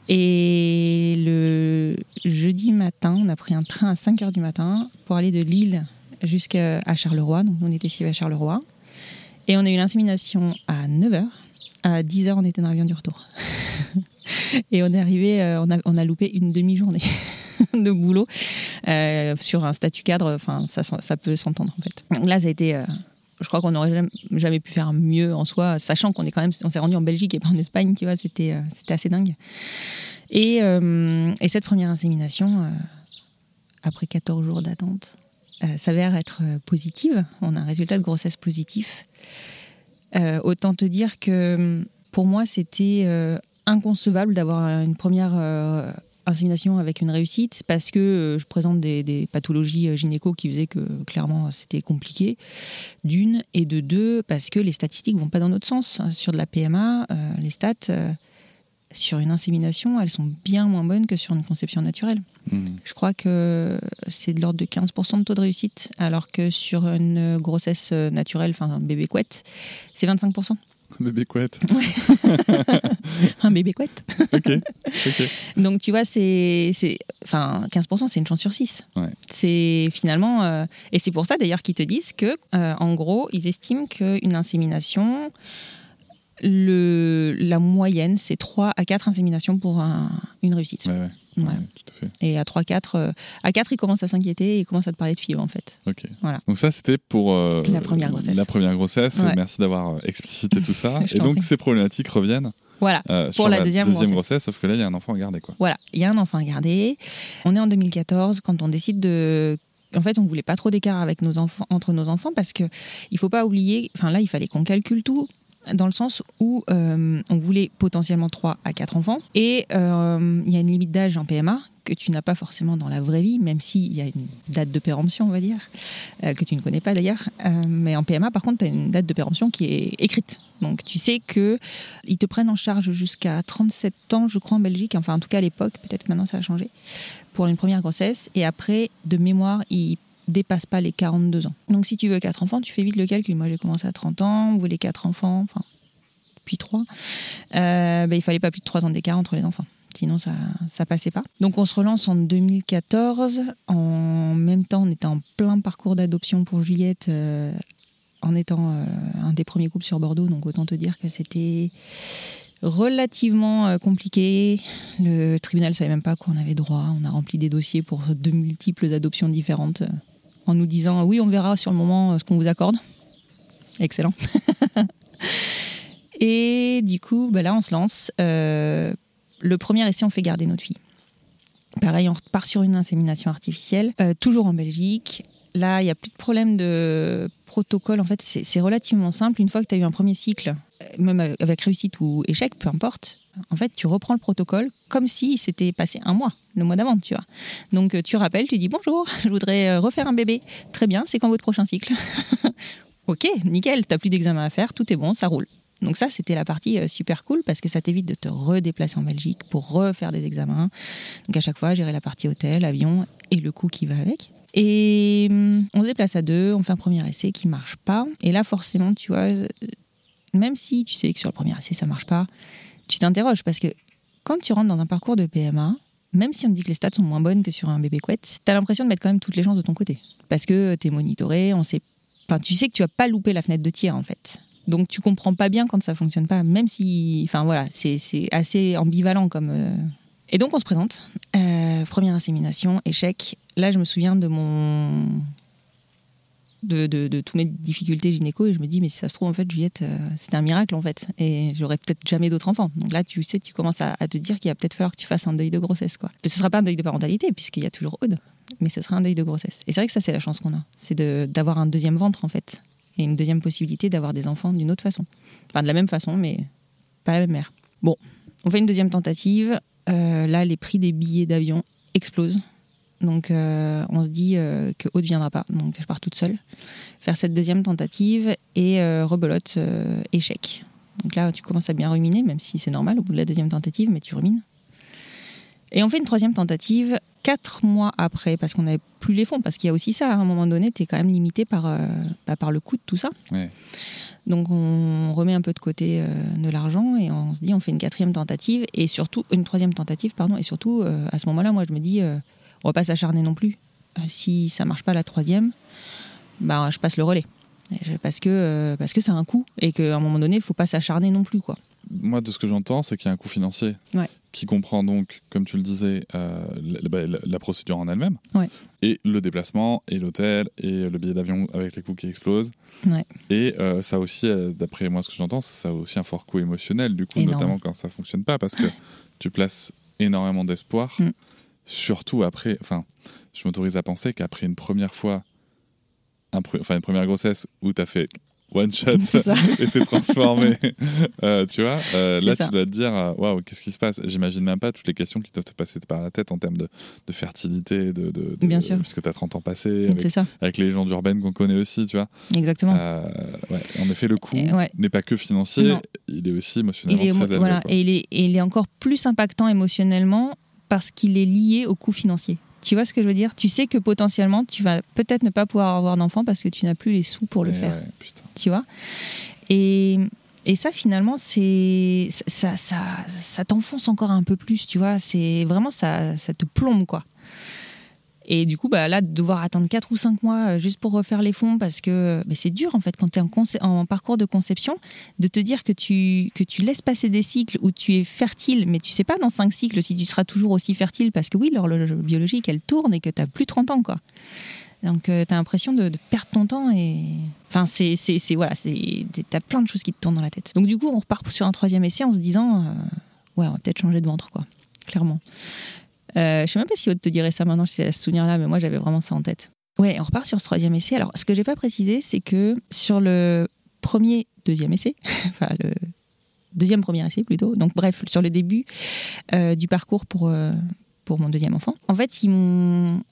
Et le jeudi matin, on a pris un train à 5 h du matin pour aller de Lille jusqu'à Charleroi. Donc on était ici à Charleroi. Et on a eu l'insémination à 9 h. À 10 h, on était dans l'avion du retour. et on est arrivé, euh, on a, on a loupé une demi-journée de boulot euh, sur un statut cadre. Enfin, ça, ça peut s'entendre en fait. Donc là, ça a été euh, je crois qu'on n'aurait jamais, pu faire mieux en soi, sachant qu'on est quand même, on s'est rendu en Belgique et pas en Espagne, tu vois, c'était, euh, assez dingue. Et, euh, et, cette première insémination, euh, après 14 jours d'attente, s'avère être positive. On a un résultat de grossesse positif. autant te dire que pour moi, c'était inconcevable d'avoir une première insémination avec une réussite parce que euh, je présente des, pathologies euh, gynéco qui faisaient que clairement c'était compliqué d'une et de deux parce que les statistiques vont pas dans notre sens sur de la PMA euh, les stats sur une insémination elles sont bien moins bonnes que sur une conception naturelle. Hmm. je crois que c'est de l'ordre de 15% de taux de réussite alors que sur une grossesse naturelle enfin un bébé couette c'est 25% un bébé couette. un bébé couette. ok. Donc tu vois, c'est, enfin, 15%, c'est une chance sur 6. C'est finalement, euh, et c'est pour ça d'ailleurs qu'ils te disent que, euh, en gros, ils estiment qu'une insémination, le, la moyenne, c'est 3 à 4 inséminations pour une réussite. Ouais, tout à fait. Et à 3, 4, euh, à 4, il commence à s'inquiéter et il commence à te parler de fibre, en fait. Ok. Voilà. Donc ça, c'était pour euh, la première grossesse. La première grossesse. Merci d'avoir euh, explicité tout ça. et donc, ces problématiques reviennent. Voilà, pour la, deuxième, deuxième grossesse. Sauf que là, il y a un enfant à garder. Quoi. Voilà, il y a un enfant à garder. On est en 2014 quand on décide de en fait, on voulait pas trop d'écart avec nos enfants, entre nos enfants parce que il faut pas oublier. Enfin, là, il fallait qu'on calcule tout dans le sens où euh, on voulait potentiellement 3 à 4 enfants. Et euh, il y a une limite d'âge en PMA que tu n'as pas forcément dans la vraie vie, même s'il y a une date de péremption, on va dire, euh, que tu ne connais pas d'ailleurs. mais en PMA, par contre, tu as une date de péremption qui est écrite. Donc tu sais que ils te prennent en charge jusqu'à 37 ans, je crois, en Belgique. Enfin, en tout cas à l'époque, peut-être maintenant ça a changé, pour une première grossesse. Et après, de mémoire, ils dépasse pas les 42 ans. Donc si tu veux 4 enfants, tu fais vite le calcul. Moi j'ai commencé à 30 ans, vous voulez 4 enfants, enfin, puis 3. Euh, ben, il fallait pas plus de 3 ans d'écart entre les enfants. Sinon, ça ça passait pas. Donc, on se relance en 2014. En même temps, on était en plein parcours d'adoption pour Juliette. Euh, en étant euh, un des premiers couples sur Bordeaux, donc autant te dire que c'était relativement euh, compliqué. Le tribunal savait même pas qu'on avait droit. On a rempli des dossiers pour de multiples adoptions différentes en nous disant oui, on verra sur le moment ce qu'on vous accorde. Excellent. Et du coup, bah là, on se lance. le premier essai, on fait garder notre fille. Pareil, on repart sur une insémination artificielle, toujours en Belgique. Là, il n'y a plus de problème de protocole. En fait, c'est relativement simple. Une fois que tu as eu un premier cycle, euh, même avec réussite ou échec, peu importe, en fait, tu reprends le protocole comme si c'était passé un mois, le mois d'avant, tu vois. Donc, euh, tu rappelles, tu dis bonjour, je voudrais euh, refaire un bébé. Très bien, c'est quand votre prochain cycle Ok, nickel, t'as plus d'examen à faire, tout est bon, ça roule. Donc ça, c'était la partie super cool parce que ça t'évite de te redéplacer en Belgique pour refaire des examens. Donc à chaque fois, gérer la partie hôtel, avion et le coût qui va avec. Et hum, on se déplace à deux, on fait un premier essai qui marche pas. Et là, forcément, tu vois, même si tu sais que sur le premier essai ça marche pas, tu t'interroges parce que quand tu rentres dans un parcours de PMA, même si on dit que les stats sont moins bonnes que sur un bébé couette, tu as l'impression de mettre quand même toutes les chances de ton côté. Parce que tu es monitoré, on sait. Tu sais que tu vas pas louper la fenêtre de tir en fait. Donc tu comprends pas bien quand ça fonctionne pas, même si. Enfin voilà, c'est assez ambivalent comme. Euh. Et donc on se présente. Euh, première insémination, échec. Là, je me souviens de mon de, toutes mes difficultés gynéco et je me dis mais si ça se trouve en fait Juliette euh, c'était un miracle en fait. Et j'aurais peut-être jamais d'autres enfants. Donc là tu sais tu commences à, te dire qu'il va peut-être falloir que tu fasses un deuil de grossesse quoi. Mais ce sera pas un deuil de parentalité puisqu'il y a toujours Aude. Mais ce sera un deuil de grossesse. Et c'est vrai que ça c'est la chance qu'on a. C'est d'avoir un deuxième ventre en fait. Et une deuxième possibilité d'avoir des enfants d'une autre façon. Enfin de la même façon mais pas la même mère. Bon on fait une deuxième tentative. Euh, là les prix des billets d'avion explosent donc euh, on se dit euh, que Aude viendra pas, donc je pars toute seule faire cette deuxième tentative et euh, rebelote échec. Donc là tu commences à bien ruminer, même si c'est normal au bout de la deuxième tentative, mais tu rumines. Et on fait une troisième tentative quatre mois après, parce qu'on n'avait plus les fonds, parce qu'il y a aussi ça, à un moment donné, tu es quand même limité par, bah, par le coût de tout ça. Donc on remet un peu de côté de l'argent et on se dit on fait une quatrième tentative et surtout une troisième tentative pardon et surtout à ce moment-là moi je me dis on va pas s'acharner non plus. Euh, si ça marche pas la troisième, bah, je passe le relais. Parce que euh, parce que c'est un coût et qu'à un moment donné, il faut pas s'acharner non plus. quoi. Moi, de ce que j'entends, c'est qu'il y a un coût financier qui comprend donc, comme tu le disais, euh, bah, la, procédure en elle-même, et le déplacement, et l'hôtel, et le billet d'avion avec les coûts qui explosent. Et ça aussi, d'après moi, ce que j'entends, ça a aussi un fort coût émotionnel, du coup, notamment quand ça fonctionne pas, parce que tu places énormément d'espoir. Mm. Surtout après, enfin, je m'autorise à penser qu'après une première fois, enfin une première grossesse où tu as fait one shot et c'est transformé, euh, tu vois, euh, là tu dois te dire, euh, waouh, qu'est-ce qui se passe? J'imagine même pas toutes les questions qui doivent te passer par la tête en termes de, fertilité, de, de, Bien sûr. puisque tu as 30 ans passés, avec, avec, les gens d'urbaine qu'on connaît aussi, tu vois. Exactement. ouais, en effet, le coût n'est pas que financier, il est aussi émotionnellement très élevé. et, il est, et il est encore plus impactant émotionnellement parce qu'il est lié au coût financier. Tu vois ce que je veux dire? Tu sais que potentiellement, tu vas peut-être ne pas pouvoir avoir d'enfant parce que tu n'as plus les sous pour le faire. tu vois? Et, et, ça, finalement, c'est ça, ça, ça t'enfonce encore un peu plus, tu vois? C'est vraiment ça, ça te plombe, quoi. Et du coup, bah, là, de devoir attendre 4 ou 5 mois euh, juste pour refaire les fonds, parce que bah, c'est dur, en fait, quand tu es en, parcours de conception, de te dire que tu, que tu laisses passer des cycles où tu es fertile, mais tu sais pas dans 5 cycles si tu seras toujours aussi fertile, parce que oui, l'horloge biologique, elle tourne et que tu plus 30 ans, quoi. Donc, euh, tu as l'impression de, perdre ton temps et. Enfin, c'est. Voilà, tu as plein de choses qui te tournent dans la tête. Donc, du coup, on repart sur un troisième essai en se disant, euh, ouais, on va peut-être changer de ventre, quoi. Clairement. Euh, je sais même pas si Aude te dirait ça maintenant, je à ce souvenir-là, mais moi j'avais vraiment ça en tête. Ouais, on repart sur ce troisième essai. Alors, ce que j'ai pas précisé, c'est que sur le premier, deuxième essai, enfin le deuxième premier essai plutôt, donc bref, sur le début euh, du parcours pour, euh, pour mon deuxième enfant, en fait, ils m'ont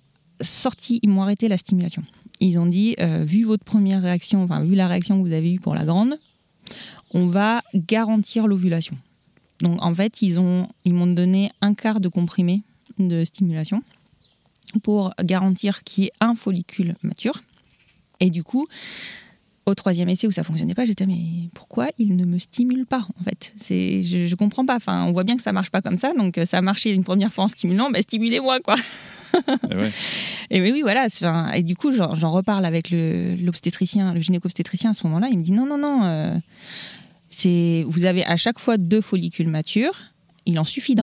sorti, ils m'ont arrêté la stimulation. Ils ont dit, vu votre première réaction, enfin, vu la réaction que vous avez eue pour la grande, on va garantir l'ovulation. Donc, en fait, ils m'ont ils donné un quart de comprimé de stimulation pour garantir qu'il y ait un follicule mature. Et du coup, au troisième essai où ça fonctionnait pas, j'étais mais pourquoi il ne me stimule pas en fait? C'est je, je, comprends pas. Enfin, on voit bien que ça marche pas comme ça. Donc ça a marché une première fois en stimulant, bah, stimulez-moi quoi. Et ouais. Et oui, oui, voilà. Et du coup, j'en reparle avec le- l'obstétricien, le, gynéco-obstétricien à ce moment-là. Il me dit non, non, non. euh, c'est vous avez à chaque fois deux follicules matures. Il en suffit d'un.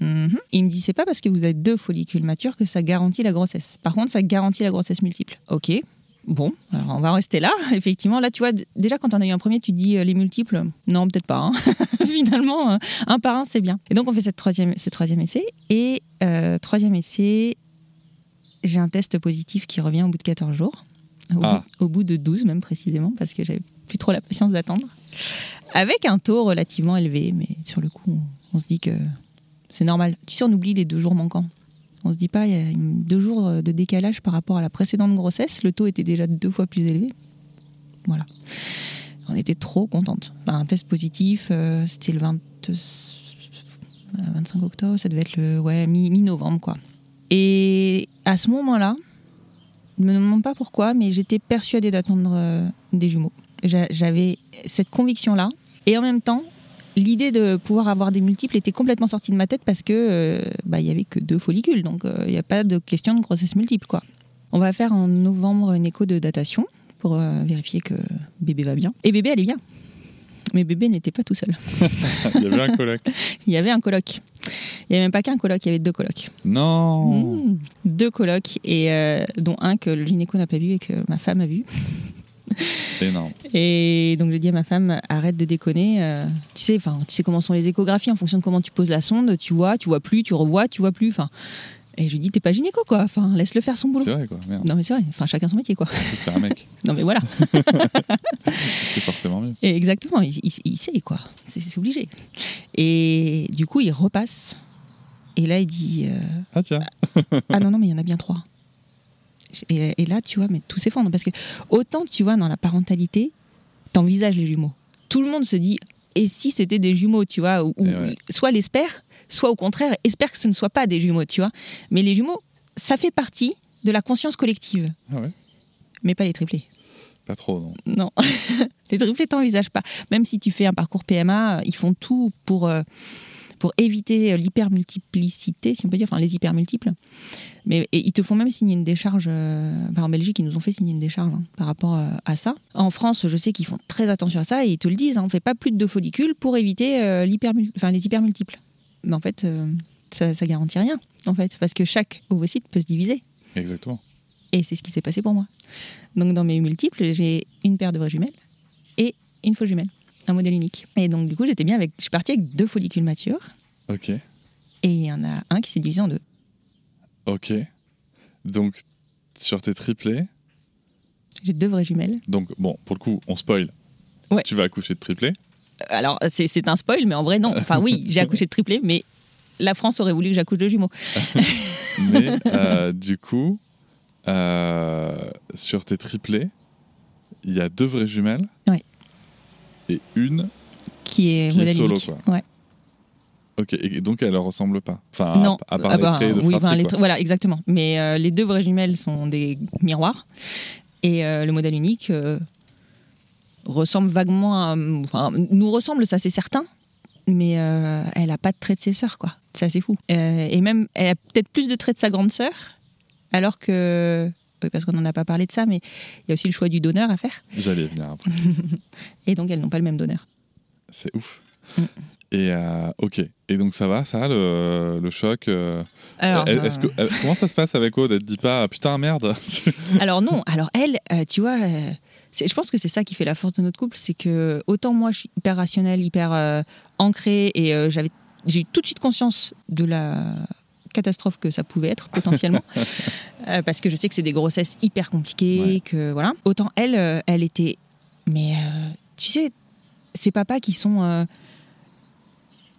Mhm. Il me dit c'est pas parce que vous avez deux follicules matures que ça garantit la grossesse. Par contre, ça garantit la grossesse multiple. Ok. Bon, alors on va rester là. Effectivement, là, tu vois, déjà quand on a eu un premier, tu te dis euh, les multiples. Non, peut-être pas. hein. Finalement, euh, un par un, c'est bien. Et donc, on fait cette troisième, ce troisième essai. Et euh, troisième essai, j'ai un test positif qui revient au bout de 14 jours. Au, Ah. bout, au bout de 12 même précisément, parce que j'avais plus trop la patience d'attendre. Avec un taux relativement élevé, mais sur le coup, on, on se dit que c'est normal. Tu sais, on oublie les deux jours manquants. On se dit pas, il y a deux jours de décalage par rapport à la précédente grossesse. Le taux était déjà deux fois plus élevé. Voilà. On était trop contente. Un test positif, euh, c'était le 20 euh, 25 octobre, ça devait être le ouais, mi- mi-novembre, quoi. Et à ce moment-là, je me demande pas pourquoi, mais j'étais persuadée d'attendre euh, des jumeaux. J'a- J'avais cette conviction-là. Et en même temps, l'idée de pouvoir avoir des multiples était complètement sortie de ma tête parce que euh, bah, il y avait que deux follicules, donc euh, il n'y a pas de question de grossesse multiple, quoi. On va faire en novembre une écho de datation pour euh, vérifier que bébé va bien. Et bébé allait bien. Mais bébé n'était pas tout seul. Il y avait un coloc. Il y avait un coloc. Il n'y avait même pas qu'un coloc, il y avait deux colocs. Non Mmh. Deux colocs, et euh, dont un que le gynéco n'a pas vu et que ma femme a vu. Énorme. Et donc j'ai dit à ma femme, arrête de déconner. euh, tu sais, enfin, tu sais comment sont les échographies en fonction de comment tu poses la sonde. Tu vois, tu vois plus, tu revois, tu vois plus. Enfin, et je lui dis, t'es pas gynéco quoi. Enfin, laisse-le faire son boulot. C'est vrai, quoi. Merde. Non mais c'est vrai. Enfin, chacun son métier quoi. C'est un mec. Non mais voilà. C'est forcément mieux. Et exactement. Il, il- il sait quoi. C'est c'est obligé. Et du coup, il repasse. Et là, il dit, euh, Ah, tiens. ah non non mais il y en a bien trois. Et, et là, tu vois, mais tout s'effondre parce que autant tu vois dans la parentalité, t'envisages les jumeaux. Tout le monde se dit et si c'était des jumeaux, tu vois, ou, ouais. soit l'espère, soit au contraire espère que ce ne soit pas des jumeaux, tu vois. Mais les jumeaux, ça fait partie de la conscience collective, Ah ouais mais pas les triplés. Pas trop, non. Non, les triplés t'envisages pas. Même si tu fais un parcours PMA, ils font tout pour euh, pour éviter euh, l'hypermultiplicité, si on peut dire, enfin les hypermultiples. Mais et ils te font même signer une décharge. euh, enfin, en Belgique, ils nous ont fait signer une décharge hein, par rapport euh, à ça. En France, je sais qu'ils font très attention à ça et ils te le disent. hein, on fait pas plus de deux follicules pour éviter euh, enfin, les hypermultiples. Mais en fait, ça, ça garantit rien. En fait, parce que chaque ovocyte peut se diviser. Exactement. Et c'est ce qui s'est passé pour moi. Donc dans mes multiples, j'ai une paire de vraies jumelles et une fausse jumelle, un modèle unique. Et donc du coup, j'étais bien avec. Je suis partie avec deux follicules matures Ok. et il y en a un qui s'est divisé en deux. Ok. Donc, sur tes triplés, J'ai deux vraies jumelles. donc, bon, pour le coup, on spoil. Ouais. Tu vas accoucher de triplés. Alors c'est un spoil, mais en vrai non. Enfin oui, j'ai accouché de triplé, mais la France aurait voulu que j'accouche de jumeaux. Mais euh, du coup, euh, sur tes triplés, il y a deux vraies jumelles. Ouais. Et une. Qui est Qui est modèle solo, quoi. Ouais. Ok. Et donc, elle leur ressemble pas. Enfin, non, à, à part ah les bah, traits de oui, fratrie, les tra- voilà, exactement. Mais euh, les deux vraies jumelles sont des miroirs et euh, le modèle unique euh, ressemble vaguement à, enfin, nous ressemble, ça c'est certain, mais elle a pas de traits de ses sœurs, quoi. C'est assez fou. Et même, elle a peut-être plus de traits de sa grande sœur, alors que, parce qu'on n'en a pas parlé de ça, mais il y a aussi le choix du donneur à faire. J'allais venir après. Et donc, elles n'ont pas le même donneur. C'est ouf. Mm. Et euh, ok. Et donc ça va, ça, le, le choc. euh, Alors, euh, que, comment ça se passe avec Aude? Elle te dit pas putain merde Alors non, alors elle, tu vois, je pense que c'est ça qui fait la force de notre couple, c'est que autant moi je suis hyper rationnelle, hyper ancrée et j'avais, j'ai eu tout de suite conscience de la catastrophe que ça pouvait être potentiellement, Euh, parce que je sais que c'est des grossesses hyper compliquées, Ouais. que voilà. Autant elle, euh, elle était, mais euh, tu sais, ces papas qui sont euh,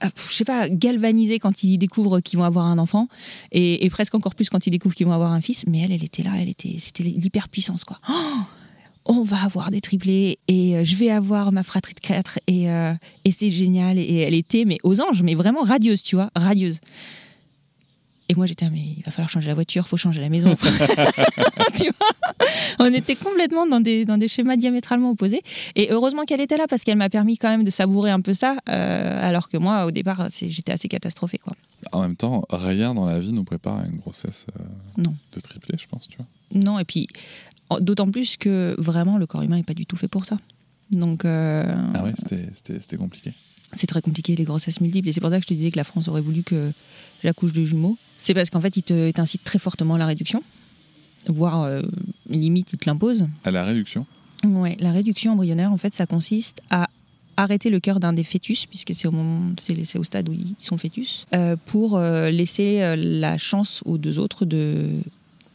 ah, je sais pas, galvanisés quand ils découvrent qu'ils vont avoir un enfant, et, presque encore plus quand ils découvrent qu'ils vont avoir un fils. Mais elle, elle était là, elle était, c'était l'hyperpuissance, quoi. Oh on va avoir des triplés et je vais avoir ma fratrie de 4 et, euh, et c'est génial. Et elle était mais aux anges, mais vraiment radieuse, tu vois, radieuse. Et moi j'étais, mais il va falloir changer la voiture, faut changer la maison. tu vois On était complètement dans des, dans des schémas diamétralement opposés. Et heureusement qu'elle était là parce qu'elle m'a permis quand même de savourer un peu ça, euh, alors que moi au départ j'étais assez catastrophée. Quoi. En même temps, rien dans la vie nous prépare à une grossesse non. de triplé, je pense. Tu vois. Non, et puis D'autant plus que vraiment le corps humain n'est pas du tout fait pour ça. Donc, euh, ah ouais, c'était compliqué. C'est très compliqué les grossesses multiples et c'est pour ça que je te disais que la France aurait voulu que j'accouche de jumeaux. C'est parce qu'en fait, il t'incite très fortement à la réduction, voire euh, limite, il te l'impose. À la réduction? Ouais, la réduction embryonnaire, en fait, ça consiste à arrêter le cœur d'un des fœtus, puisque c'est au, moment, c'est, au stade où ils sont fœtus, euh, pour laisser la chance aux deux autres de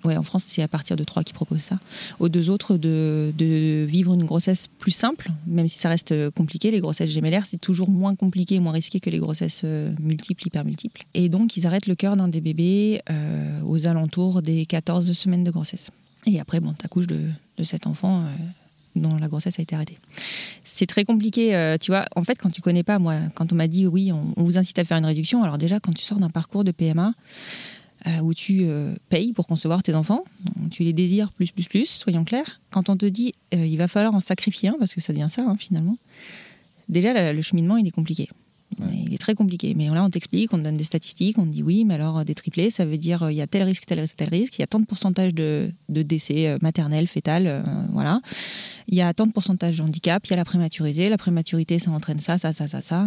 ouais, en France, c'est à partir de trois qui proposent ça. Aux deux autres, de, vivre une grossesse plus simple, même si ça reste compliqué. Les grossesses gémellaires, c'est toujours moins compliqué, moins risqué que les grossesses euh, multiples, hyper multiples. Et donc, ils arrêtent le cœur d'un des bébés euh, aux alentours des 14 semaines de grossesse. Et après, bon, t'accouches de, de cet enfant. Euh, dont la grossesse a été arrêtée. C'est très compliqué, tu vois. En fait, quand tu connais pas, moi, quand on m'a dit oui, on, vous incite à faire une réduction, alors déjà, quand tu sors d'un parcours de PMA, euh, où tu euh, payes pour concevoir tes enfants, tu les désires plus, plus, plus, soyons clairs. Quand on te dit euh, il va falloir en sacrifier un, parce que ça devient ça hein, finalement, déjà le cheminement il est compliqué. Il est très compliqué. Mais là, on t'explique, on te donne des statistiques, on te dit oui, mais alors des triplés, ça veut dire il y a tel risque, tel risque, tel risque, il y a tant de pourcentage de, décès maternel, fœtal, voilà. Il y a tant de pourcentage de handicap, il y a la prématurité, la prématurité, ça entraîne ça, ça, ça, ça, ça.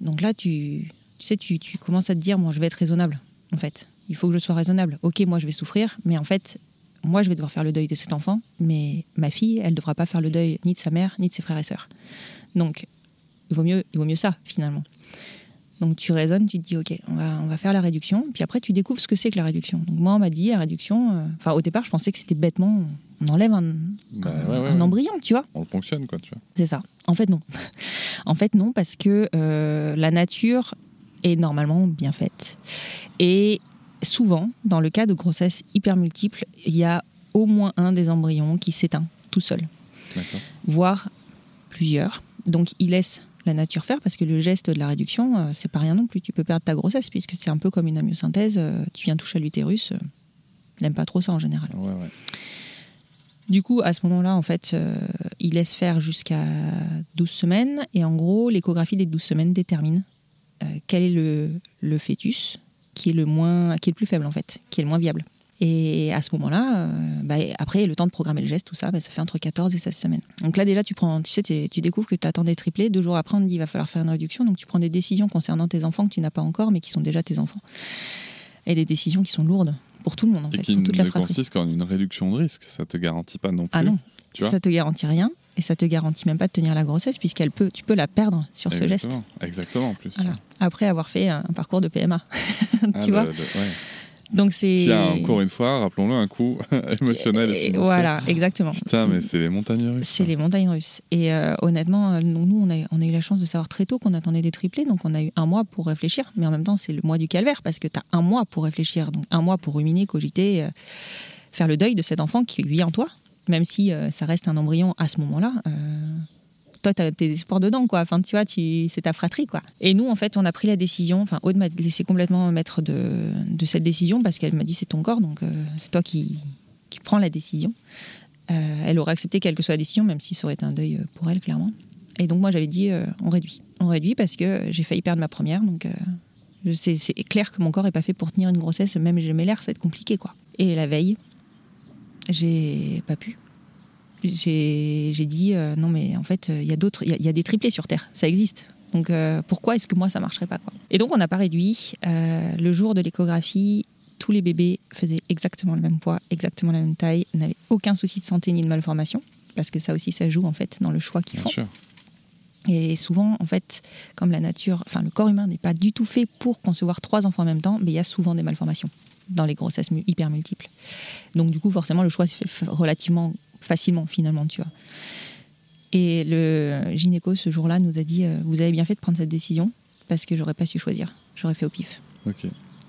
Donc là, tu, tu sais, tu, tu commences à te dire, bon, je vais être raisonnable, en fait il faut que je sois raisonnable. Ok, moi je vais souffrir, mais en fait, moi je vais devoir faire le deuil de cet enfant, mais ma fille, elle ne devra pas faire le deuil ni de sa mère, ni de ses frères et sœurs. Donc, il vaut mieux, il vaut mieux ça, finalement. Donc tu raisonnes, tu te dis, ok, on va, on va faire la réduction, puis après tu découvres ce que c'est que la réduction. Donc moi, on m'a dit, la réduction, euh, enfin au départ, je pensais que c'était bêtement, on enlève un, bah, embryon, tu vois. On fonctionne, quoi, tu vois. C'est ça. En fait, non. en fait, non, parce que euh, la nature est normalement bien faite. Et souvent, dans le cas de grossesse hyper multiple, il y a au moins un des embryons qui s'éteint tout seul, voire plusieurs. Donc il laisse la nature faire parce que le geste de la réduction, euh, c'est pas rien non plus. Tu peux perdre ta grossesse puisque c'est un peu comme une amyosynthèse. Euh, tu viens toucher à l'utérus, euh, n'aime pas trop ça en général. Du coup, à ce moment-là, en fait, il laisse faire jusqu'à 12 semaines et en gros, l'échographie des 12 semaines détermine quel est le, le fœtus qui est le moins, qui est le plus faible en fait, qui est le moins viable. Et à ce moment-là, euh, bah, après, le temps de programmer le geste, tout ça, bah, ça fait entre 14 et 16 semaines. Donc là, déjà, tu prends, tu sais, tu découvres que tu attendais triplé. Deux jours après, on te dit, il va falloir faire une réduction. Donc tu prends des décisions concernant tes enfants que tu n'as pas encore, mais qui sont déjà tes enfants. Et des décisions qui sont lourdes pour tout le monde, en et fait. qui pour toute ne consistent qu'en une réduction de risque. Ça te garantit pas non ah plus. Ah non. Tu vois ça te garantit rien. Et ça te garantit même pas de tenir la grossesse, puisqu'elle peut, tu peux la perdre sur ce geste. Exactement, en plus. Après avoir fait un, parcours de PMA. tu ah, vois Donc c'est. Qui a encore une fois, rappelons-le, un coup émotionnel. Et, voilà, exactement. Putain, mais c'est les montagnes russes. C'est les montagnes russes. Et euh, honnêtement, euh, nous, on a, on a eu la chance de savoir très tôt qu'on attendait des triplés, donc on a eu un mois pour réfléchir. Mais en même temps, c'est le mois du calvaire parce que tu as un mois pour réfléchir, donc un mois pour ruminer, cogiter, euh, faire le deuil de cet enfant qui vit en toi, même si ça reste un embryon à ce moment-là toi, tu as tes espoirs dedans, quoi. Enfin, tu vois, c'est ta fratrie, quoi. Et nous, en fait, on a pris la décision. Enfin, Aude m'a laissé complètement maître de, cette décision parce qu'elle m'a dit c'est ton corps, donc euh, c'est toi qui, prends la décision. Euh, elle aurait accepté quelle que soit la décision, même si ça aurait été un deuil euh, pour elle, clairement. Et donc, moi, j'avais dit on réduit. On réduit parce que j'ai failli perdre ma première, donc c'est, clair que mon corps n'est pas fait pour tenir une grossesse, même j'ai l'air, ça va être compliqué, quoi. Et la veille, j'ai pas pu j'ai dit euh, non mais en fait il y a d'autres il y, a des triplés sur Terre, ça existe. Donc euh, pourquoi est-ce que moi ça marcherait pas quoi? Et donc on n'a pas réduit. Euh, le jour de l'échographie, tous les bébés faisaient exactement le même poids, exactement la même taille, n'avaient aucun souci de santé ni de malformation, parce que ça aussi ça joue en fait dans le choix qu'ils font. Sûr. Et souvent, en fait, comme la nature, enfin le corps humain n'est pas du tout fait pour concevoir trois enfants en même temps, mais il y a souvent des malformations dans les grossesses hyper multiples. Donc du coup, forcément, le choix se fait relativement facilement finalement, tu vois. Et le gynéco ce jour-là nous a dit euh, vous avez bien fait de prendre cette décision parce que j'aurais pas su choisir. J'aurais fait au pif.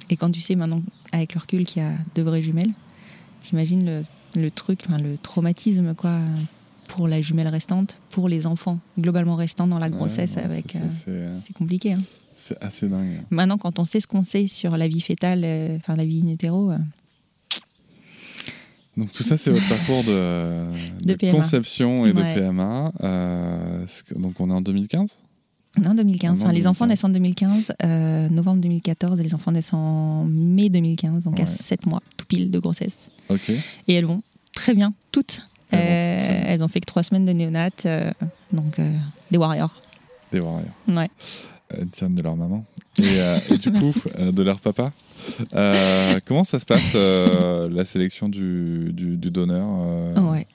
Et quand tu sais maintenant, avec le recul, qu'il y a deux vraies jumelles, t'imagines le, le truc, le traumatisme, quoi, pour la jumelle restante, pour les enfants, globalement restants dans la grossesse, Ouais, avec. c'est- euh, euh, c'est compliqué. hein. C'est assez dingue. Maintenant, quand on sait ce qu'on sait sur la vie fétale, euh, enfin la vie in utero, euh, Donc tout ça, c'est votre parcours de, conception et Ouais. de PMA. Euh, donc on est en 2015 non, 2015. Non, Enfin, les enfants 2015. naissent en 2015, euh, novembre 2014, et les enfants naissent en mai 2015, donc à Ouais. 7 mois, tout pile de grossesse. Ok. Et elles vont très bien, toutes. Elles vont Euh, toutes très bien. elles ont fait que 3 semaines de néonat, euh, donc des warriors. Des warriors. Ouais. Elles tiennent de leur maman. Et, euh, et du coup, euh, de leur papa. Euh, comment ça se passe, la sélection du, du, du donneur ouais.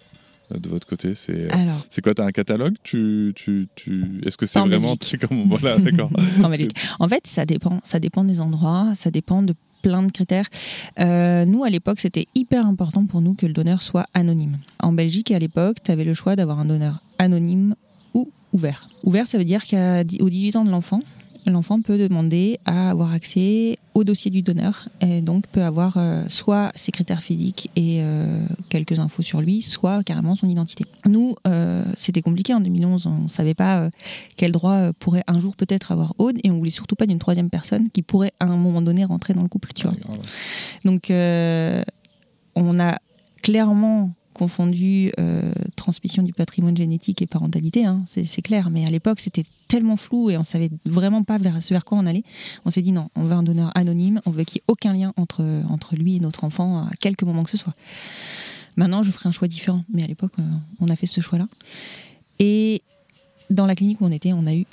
de votre côté? C'est c'est quoi T'as un catalogue? Tu, tu, tu... Est-ce que c'est En vraiment... Comment- Voilà, d'accord. en fait, ça dépend. Ça dépend des endroits, ça dépend de plein de critères. Euh, nous, à l'époque, c'était hyper important pour nous que le donneur soit anonyme. En Belgique, à l'époque, tu avais le choix d'avoir un donneur anonyme ou ouvert. Ouvert, ça veut dire aux 18 ans de l'enfant, l'enfant peut demander à avoir accès au dossier du donneur et donc peut avoir euh, soit ses critères physiques et euh, quelques infos sur lui, soit carrément son identité. Nous, euh, c'était compliqué en 2011, on ne savait pas quel droit pourrait un jour peut-être avoir Aude et on voulait surtout pas d'une troisième personne qui pourrait à un moment donné rentrer dans le couple, tu vois. Ouais, grave. Donc, on a clairement confondu euh, transmission du patrimoine génétique et parentalité, hein, c'est clair. Mais à l'époque, c'était tellement flou et on savait vraiment pas vers, vers quoi on allait. On s'est dit non, on veut un donneur anonyme, on veut qu'il n'y ait aucun lien entre, entre lui et notre enfant à quelque moment que ce soit. Maintenant, je ferai un choix différent, mais à l'époque, euh, on a fait ce choix-là. Et dans la clinique où on était, on n'a eu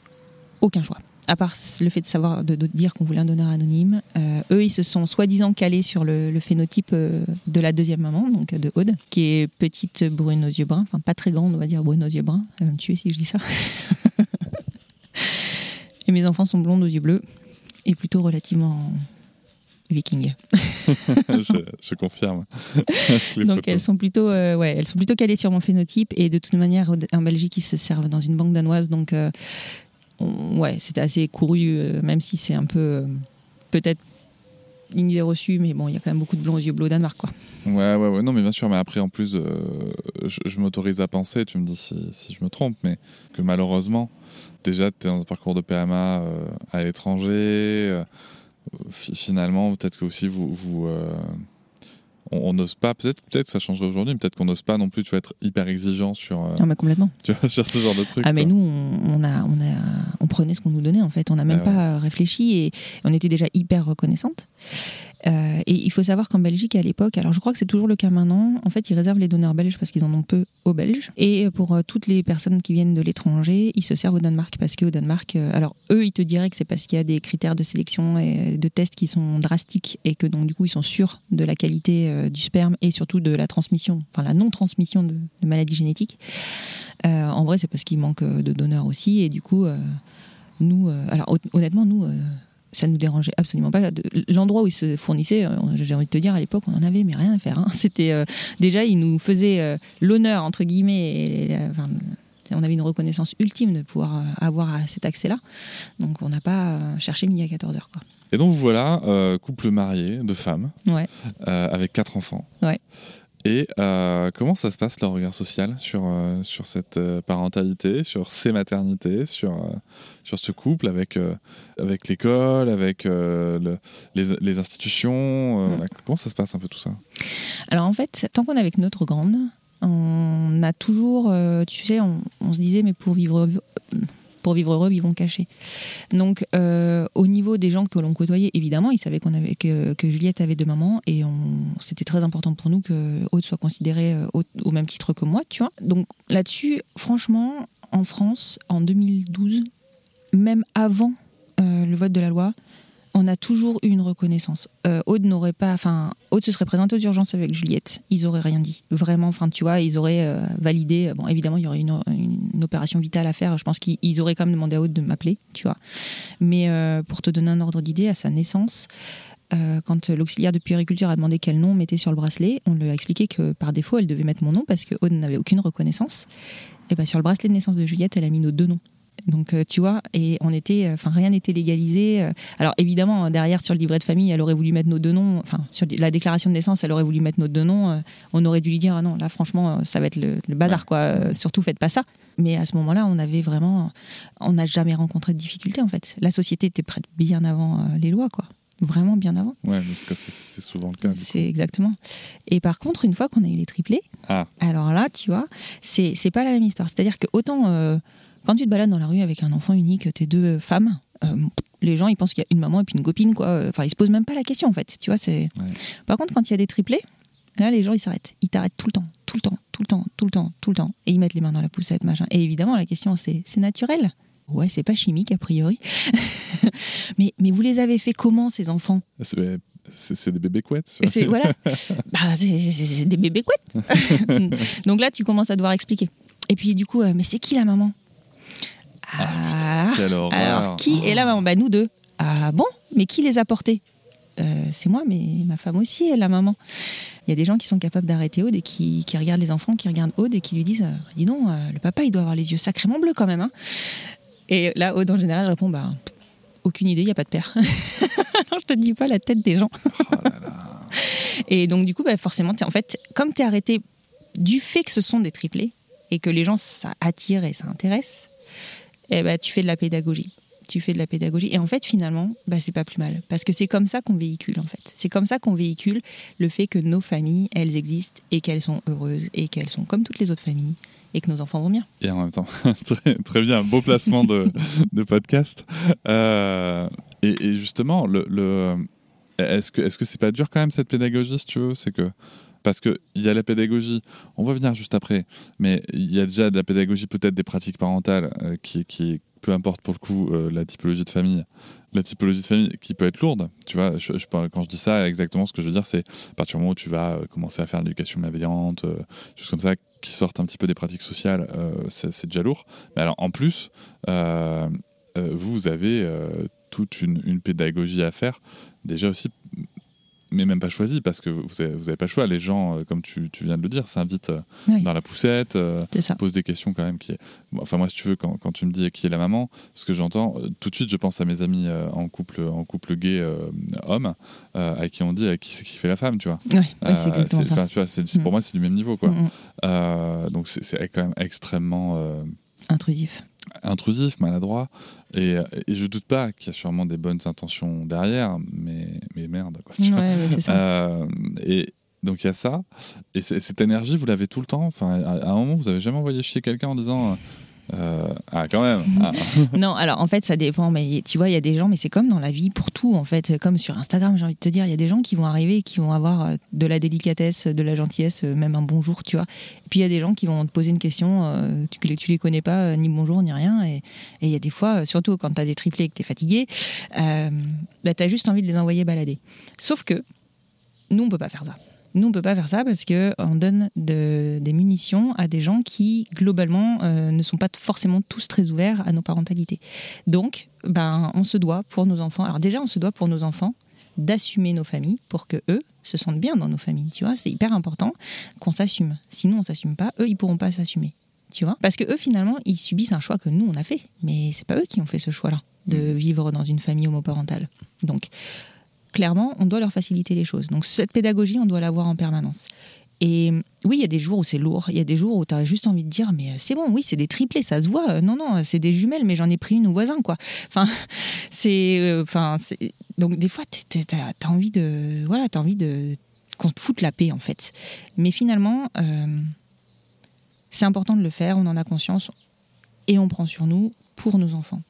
aucun choix. À part le fait de savoir, de, de dire qu'on voulait un donneur anonyme, euh, eux, ils se sont soi-disant calés sur le, le phénotype euh, de la deuxième maman, donc de Aude, qui est petite brune aux yeux bruns, enfin pas très grande, on va dire brune aux yeux bruns. Elle va me tuer si je dis ça. et mes enfants sont blondes aux yeux bleus et plutôt relativement viking. je, je confirme. Donc photos. elles sont plutôt, euh, ouais, elles sont plutôt calées sur mon phénotype et de toute manière en Belgique ils se servent dans une banque danoise donc ouais c'était assez couru euh, même si c'est un peu euh, peut-être une idée reçue mais bon il y a quand même beaucoup de blonds aux yeux bleus au Danemark quoi. Ouais, ouais, ouais, non, mais bien sûr, mais après, en plus, euh, je, m'autorise à penser, tu me dis si, si je me trompe, mais que malheureusement, déjà, tu es dans un parcours de PMA à l'étranger, fi- finalement, peut-être que aussi vous. On n'ose pas, peut-être peut que ça changerait aujourd'hui, mais peut-être qu'on n'ose pas non plus tu vois, être hyper exigeant sur, euh, Ah complètement. tu vois, sur ce genre de truc. Ah mais quoi. nous on, on a on a on prenait ce qu'on nous donnait en fait on n'a même Ah ouais. pas réfléchi et on était déjà hyper reconnaissante. Euh, et il faut savoir qu'en Belgique à l'époque, alors je crois que c'est toujours le cas maintenant, en fait ils réservent les donneurs belges parce qu'ils en ont peu aux Belges. Et pour euh, toutes les personnes qui viennent de l'étranger, ils se servent au Danemark parce qu'au Danemark, euh, alors eux ils te diraient que c'est parce qu'il y a des critères de sélection et de tests qui sont drastiques et que donc du coup ils sont sûrs de la qualité du sperme et surtout de la transmission, enfin la non-transmission de, de maladies génétiques. En vrai c'est parce qu'il manque de donneurs aussi et du coup nous, alors hon- honnêtement nous ça nous dérangeait absolument pas. L'endroit où ils se fournissaient, euh, j'ai envie de te dire, à l'époque, on en avait, mais rien à faire. hein. C'était euh, déjà, ils nous faisaient euh, l'honneur entre guillemets. et, euh, enfin, on avait une reconnaissance ultime de pouvoir avoir cet accès-là. Donc, on n'a pas cherché midi à 14 heures. Quoi. Et donc voilà, couple marié de femmes, Ouais. avec quatre enfants. Ouais. Et euh, comment ça se passe leur regard social sur, euh, sur cette euh, parentalité, sur ces maternités, sur, sur ce couple avec, avec l'école, avec le- les, les institutions Mm. Comment ça se passe un peu tout ça? Alors en fait, tant qu'on est avec notre grande, on a toujours, tu sais, on, on se disait, mais pour vivre, pour vivre heureux, vivons cachés. Donc euh, au niveau des gens que l'on côtoyait, évidemment, ils savaient qu'on avait, que, Juliette avait deux mamans et c'était très important pour nous que Aude soit considérée euh, au, au même titre que moi, tu vois. Donc là-dessus, franchement, en France, en 2012, même avant euh, le vote de la loi, on a toujours eu une reconnaissance. Euh, Aude n'aurait pas, enfin, Aude se serait présentée aux urgences avec Juliette, ils auraient rien dit. Vraiment, enfin, tu vois, ils auraient euh, validé. Bon, évidemment, il y aurait une, opération vitale à faire. Je pense qu'ils ils auraient quand même demandé à Aude de m'appeler, tu vois. Mais euh, pour te donner un ordre d'idée, à sa naissance, euh, quand l'auxiliaire de puériculture a demandé quel nom on mettait sur le bracelet, on lui a expliqué que par défaut, elle devait mettre mon nom parce que Aude n'avait aucune reconnaissance. Et ben sur le bracelet de naissance de Juliette, elle a mis nos deux noms. Donc, euh, tu vois, et on était, enfin, rien n'était légalisé. Alors, évidemment, derrière, sur le livret de famille, elle aurait voulu mettre nos deux noms. Enfin, sur la déclaration de naissance, elle aurait voulu mettre nos deux noms. On aurait dû lui dire, ah non, là, franchement, ça va être le, bazar, quoi. Surtout, faites pas ça. Mais à ce moment-là, on avait vraiment, on n'a jamais rencontré de difficultés, en fait. La société était prête bien avant les lois, quoi vraiment bien avant. Ouais, c'est souvent le cas. C'est exactement. Et par contre, une fois qu'on a eu les triplés, ah. alors là, tu vois, c'est pas la même histoire. C'est-à-dire que autant euh, quand tu te balades dans la rue avec un enfant unique, tes deux femmes, euh, les gens ils pensent qu'il y a une maman et puis une copine, quoi. Enfin, ils se posent même pas la question en fait. Tu vois, c'est. Par contre, quand il y a des triplés, là, les gens ils s'arrêtent. Ils t'arrêtent tout le temps, tout le temps, tout le temps, tout le temps, tout le temps, et ils mettent les mains dans la poussette, machin. Et évidemment, la question c'est c'est naturel. Ouais, c'est pas chimique a priori. mais, mais vous les avez fait comment ces enfants? C'est des bébés couettes. C'est voilà. bah, c'est des bébés couettes. Donc là, tu commences à devoir expliquer. Et puis du coup, euh, mais c'est qui la maman? Ah, Alors, qui est la maman? Bah nous deux. Ah bon Mais qui les a portés? Euh, C'est moi, mais ma femme aussi est la maman. Il y a des gens qui sont capables d'arrêter Aude et qui, qui, regardent les enfants, qui regardent Aude et qui lui disent euh, Dis donc, le papa, il doit avoir les yeux sacrément bleus quand même. Hein. Et là, Aude, en général, répond bah, Aucune idée, il n'y a pas de père. Alors, je te dis pas la tête des gens. Oh et donc, du coup, bah, forcément, en fait, comme tu es arrêté du fait que ce sont des triplés et que les gens, ça attire et ça intéresse, eh ben, tu fais de la pédagogie. Tu fais de la pédagogie. Et en fait, finalement, bah, c'est pas plus mal. Parce que c'est comme ça qu'on véhicule, en fait. C'est comme ça qu'on véhicule le fait que nos familles, elles existent et qu'elles sont heureuses et qu'elles sont comme toutes les autres familles et que nos enfants vont bien. Et en même temps, très, très, bien, beau placement de, de podcast. Euh, et, justement, le, le est-ce que est-ce que c'est pas dur quand même cette pédagogie, si tu veux? C'est que parce qu'il y a la pédagogie, on va venir juste après, mais il y a déjà de la pédagogie, peut-être des pratiques parentales, euh, qui, peu importe pour le coup euh, la typologie de famille, la typologie de famille qui peut être lourde. Tu vois, quand je dis ça, exactement ce que je veux dire, c'est à partir du moment où tu vas commencer à faire l'éducation bienveillante, euh, choses comme ça, qui sortent un petit peu des pratiques sociales, euh, c'est déjà lourd. Mais alors en plus, euh, euh, vous avez toute une, pédagogie à faire, déjà aussi mais même pas choisi parce que vous n'avez avez pas le choix. Les gens, euh, comme tu, tu viens de le dire, s'invitent euh, dans la poussette, euh, posent des questions quand même. Qui est... Enfin, moi, si tu veux, quand, quand, tu me dis qui est la maman, ce que j'entends, tout de suite, je pense à mes amis en couple, en couple gay homme, à qui on dit à qui c'est qui fait la femme, tu vois. c'est exactement ça. Tu vois, pour mm. moi, c'est du même niveau, quoi. Mm, mm. donc, c'est quand même extrêmement intrusif intrusif, maladroit. Et, et je doute pas qu'il y a sûrement des bonnes intentions derrière, mais, mais merde. Quoi, euh, et donc il y a ça. Et cette énergie, vous l'avez tout le temps? Enfin, à, un moment, vous avez jamais envoyé chier quelqu'un en disant euh, ah, quand même. Ah. non, alors en fait, ça dépend. Mais tu vois, il y a des gens, mais c'est comme dans la vie pour tout, en fait. Comme sur Instagram, j'ai envie de te dire, il y a des gens qui vont arriver et qui vont avoir euh, de la délicatesse, de la gentillesse, euh, même un bonjour, tu vois. Et puis il y a des gens qui vont te poser une question, tu, tu les connais pas, ni bonjour, ni rien. Et il y a des fois, surtout quand tu as des triplés et que tu es fatigué, bah, tu as juste envie de les envoyer balader. Sauf que nous, on peut pas faire ça. Nous, on peut pas faire ça parce que on donne des munitions à des gens qui, globalement, euh, ne sont pas forcément tous très ouverts à nos parentalités. Donc, ben, on se doit pour nos enfants. Alors déjà, on se doit pour nos enfants d'assumer nos familles pour que eux se sentent bien dans nos familles. Tu vois, c'est hyper important qu'on s'assume. Sinon, on s'assume pas, eux, ils pourront pas s'assumer. Tu vois Parce que eux, finalement, ils subissent un choix que nous, on a fait. Mais c'est pas eux qui ont fait ce choix-là de mmh. vivre dans une famille homoparentale. Donc, clairement, on doit leur faciliter les choses. Donc cette pédagogie, on doit l'avoir en permanence. Et oui, il y a des jours où c'est lourd, il y a des jours où tu as juste envie de dire mais euh, c'est bon, oui, c'est des triplés, ça se voit. Euh, non non, c'est des jumelles mais j'en ai pris une au voisin quoi. Enfin, c'est euh, enfin donc des fois tu as, envie de voilà, tu envie de qu'on te foute la paix en fait. Mais finalement c'est important de le faire, on en a conscience et on prend sur nous pour nos enfants.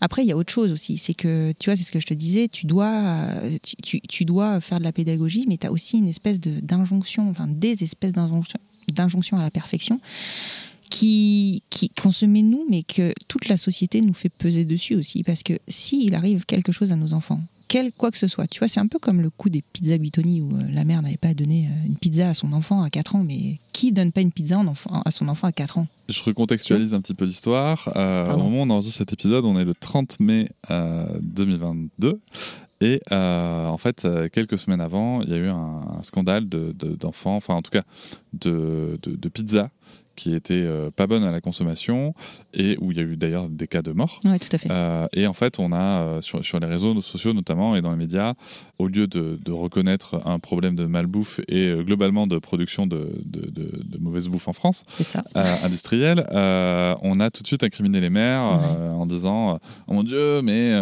Après, il y a autre chose aussi, c'est que, tu vois, c'est ce que je te disais, tu dois, tu, dois faire de la pédagogie, mais tu as aussi une espèce d'injonction, enfin des espèces d'injonctions à la perfection qui qu'on se met nous, mais que toute la société nous fait peser dessus aussi. Parce que s'il arrive quelque chose à nos enfants, quel quoi que ce soit. Tu vois, c'est un peu comme le coup des pizzas Bitoni où euh, la mère n'avait pas donné euh, une pizza à son enfant à 4 ans, mais qui donne pas une pizza à son enfant à 4 ans? Je recontextualise un petit peu l'histoire. Euh, au moment où on enregistre cet épisode, on est le 30 mai 2022. Et en fait, quelques semaines avant, il y a eu un, scandale d'enfants, de, enfin en tout cas de, de, de pizza qui était euh, pas bonne à la consommation et où il y a eu d'ailleurs des cas de mort. Ouais, tout à fait. Euh, et en fait, on a euh, sur, sur les réseaux sociaux notamment et dans les médias, au lieu de, de reconnaître un problème de malbouffe et euh, globalement de production de, de, de- de mauvaise bouffe en France euh, industrielle, euh, on a tout de suite incriminé les mères Ouais. en disant oh mon dieu, mais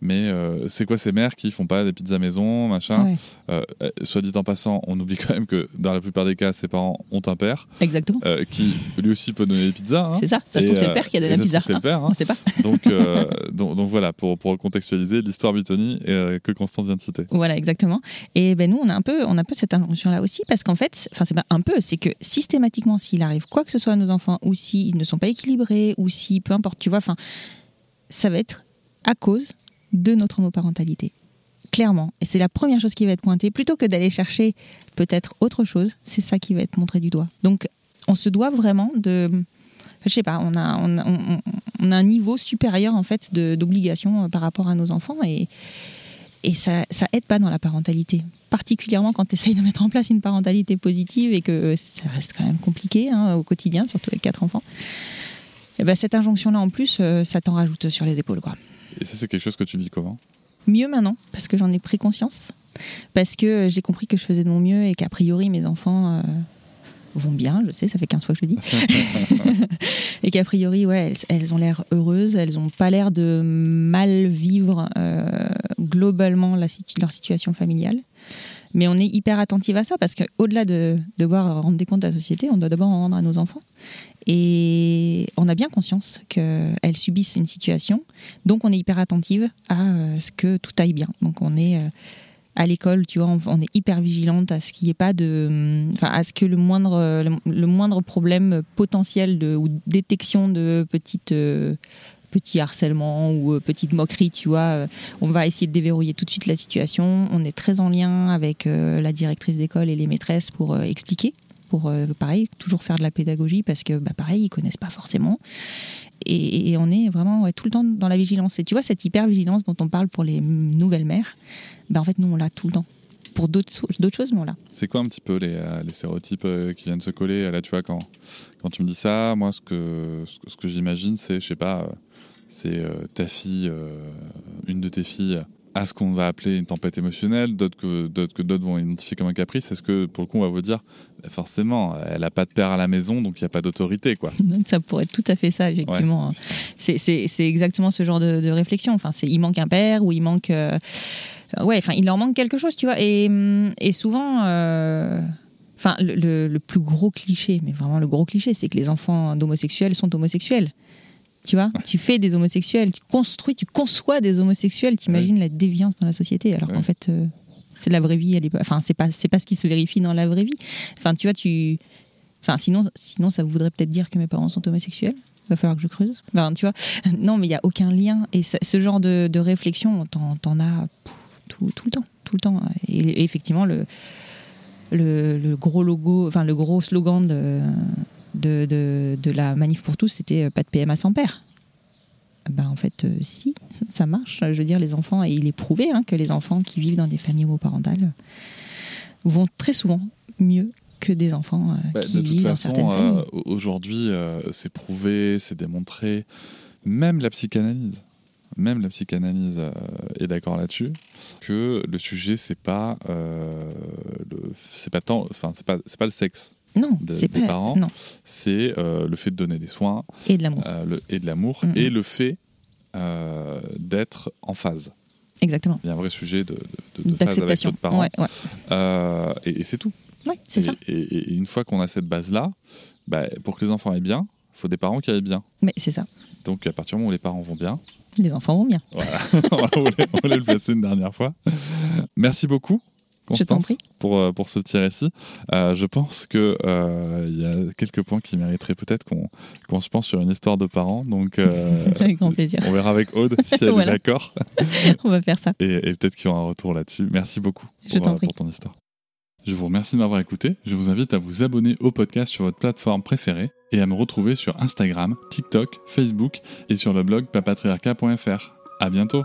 mais c'est quoi ces mères qui font pas des pizzas maison, machin. Ouais, soit dit en passant, on oublie quand même que dans la plupart des cas, ses parents ont un père exactement. qui lui aussi peut donner des pizzas. hein. C'est ça. Ça se trouve, c'est le père qui a donné la pizza. c'est le père, hein. On sait pas. donc, donc, donc voilà, pour, pour contextualiser l'histoire Butoni que Constance vient de citer. Voilà, exactement. Et ben nous, on a un peu, on a un peu cette injonction-là aussi, parce qu'en fait, enfin c'est pas un peu, c'est que systématiquement, s'il arrive quoi que ce soit à nos enfants, ou s'ils ne sont pas équilibrés, ou si, peu importe, tu vois, enfin, ça va être à cause de notre homoparentalité. Clairement. Et c'est la première chose qui va être pointée. Plutôt que d'aller chercher peut-être autre chose, c'est ça qui va être montré du doigt. Donc, on se doit vraiment de. Je sais pas, on a, on on- a un niveau supérieur en fait d'obligation euh, par rapport à nos enfants et, et ça, ça aide pas dans la parentalité. Particulièrement quand tu essayes de mettre en place une parentalité positive et que ça reste quand même compliqué hein, au quotidien, surtout avec quatre enfants. Et ben cette injonction-là en plus, euh, ça t'en rajoute sur les épaules. Quoi. Et ça, c'est quelque chose que tu vis comment? Mieux maintenant, parce que j'en ai pris conscience. Parce que euh, j'ai compris que je faisais de mon mieux et qu'a priori mes enfants euh, vont bien, je sais, ça fait 15 fois que je le dis. et qu'a priori, ouais, elles, elles ont l'air heureuses, elles n'ont pas l'air de mal vivre euh, globalement la leur situation familiale. Mais on est hyper attentive à ça parce qu'au-delà de devoir rendre des comptes à la société, on doit d'abord en rendre à nos enfants. Et on a bien conscience qu'elles subissent une situation, donc on est hyper attentive à euh, ce que tout aille bien. Donc on est euh, à l'école, tu vois, on, est hyper vigilante à ce qu'il n'y ait pas de, hum, enfin à ce que le moindre, le, moindre problème potentiel de ou détection de petites euh, petits harcèlements ou euh, petites moqueries, tu vois, euh, on va essayer de déverrouiller tout de suite la situation. On est très en lien avec euh, la directrice d'école et les maîtresses pour euh, expliquer, pour pareil toujours faire de la pédagogie parce que bah, pareil ils connaissent pas forcément. Et, on est vraiment tout le temps dans la vigilance. Et tu vois cette hyper vigilance dont on parle pour les nouvelles mères, bah, en fait nous on l'a tout le temps. Pour d'autres choses, mais on l'a. C'est quoi un petit peu les, euh, les stéréotypes euh, qui viennent se coller Là, tu vois, quand, quand tu me dis ça, moi, ce que, ce que, j'imagine, c'est, je sais pas, euh, c'est euh, ta fille, euh, une de tes filles, a ce qu'on va appeler une tempête émotionnelle, d'autres que d'autres que d'autres vont identifier comme un caprice. Est-ce que, pour le coup, on va vous dire, bah, forcément, elle a pas de père à la maison, donc il n'y a pas d'autorité, quoi. Ça pourrait être tout à fait ça, effectivement. Ouais. C'est- exactement ce genre de, de réflexion. Enfin, c'est il manque un père ou il manque. euh, ouais, enfin, il leur manque quelque chose, tu vois. Et, et souvent. euh, Enfin, le, le- le plus gros cliché, mais vraiment le gros cliché, c'est que les enfants d'homosexuels sont homosexuels. Tu vois, tu fais des homosexuels, tu construis, tu conçois des homosexuels, t'imagines la déviance dans la société, alors qu'en fait, euh, c'est la vraie vie, elle est pas, enfin, c'est pas, c'est pas ce qui se vérifie dans la vraie vie. Enfin, tu vois, tu, enfin, sinon, sinon, ça voudrait peut-être dire que mes parents sont homosexuels. Il va falloir que je creuse. Enfin, tu vois, non, mais il y a aucun lien. Et ça- ce genre de, de réflexion, t'en, t'en as pff, tout, tout le temps, tout le temps. Et, et effectivement, le, le, le gros logo, enfin le gros slogan de, de, de, de la manif pour tous, c'était euh, pas de PMA sans père. Ben en fait, euh, si, ça marche. Je veux dire, les enfants, et il est prouvé hein, que les enfants qui vivent dans des familles homoparentales vont très souvent mieux que des enfants euh, Bah, qui de toute vivent dans façon, certaines familles. euh, au- aujourd'hui, c'est prouvé, c'est démontré. Même la psychanalyse, même la psychanalyse est d'accord là-dessus que le sujet c'est pas c'est pas tant, enfin c'est pas c'est pas le sexe, Non, de- c'est des pas. parents. Non, c'est euh, le fait de donner des soins et de l'amour. euh, et de l'amour Mhm. et le fait euh, d'être en phase. Exactement. Il y a un vrai sujet de, de, de phase avec l'autre parent Ouais, ouais. Et, et c'est tout. Ouais, c'est ça. Et, une fois qu'on a cette base-là, bah, pour que les enfants aillent bien, il faut des parents qui aillent bien. Mais c'est ça. Donc à partir du moment où les parents vont bien, Les enfants vont bien. on voulait, on le placer une dernière fois. Merci beaucoup. Je t'en Constance, prie. pour, euh, pour ce petit récit. Euh, je pense qu'il il y a quelques points qui mériteraient peut-être qu'on qu'on se pense sur une histoire de parents. Donc, euh, Avec grand plaisir. on verra avec Aude si elle Voilà. est d'accord. On va faire ça. Et, et peut-être qu'il y aura un retour là-dessus. Merci beaucoup Je pour, euh, pour ton histoire. Je vous remercie de m'avoir écouté. Je vous invite à vous abonner au podcast sur votre plateforme préférée et à me retrouver sur Instagram, TikTok, Facebook et sur le blog papatriarca.fr. À bientôt!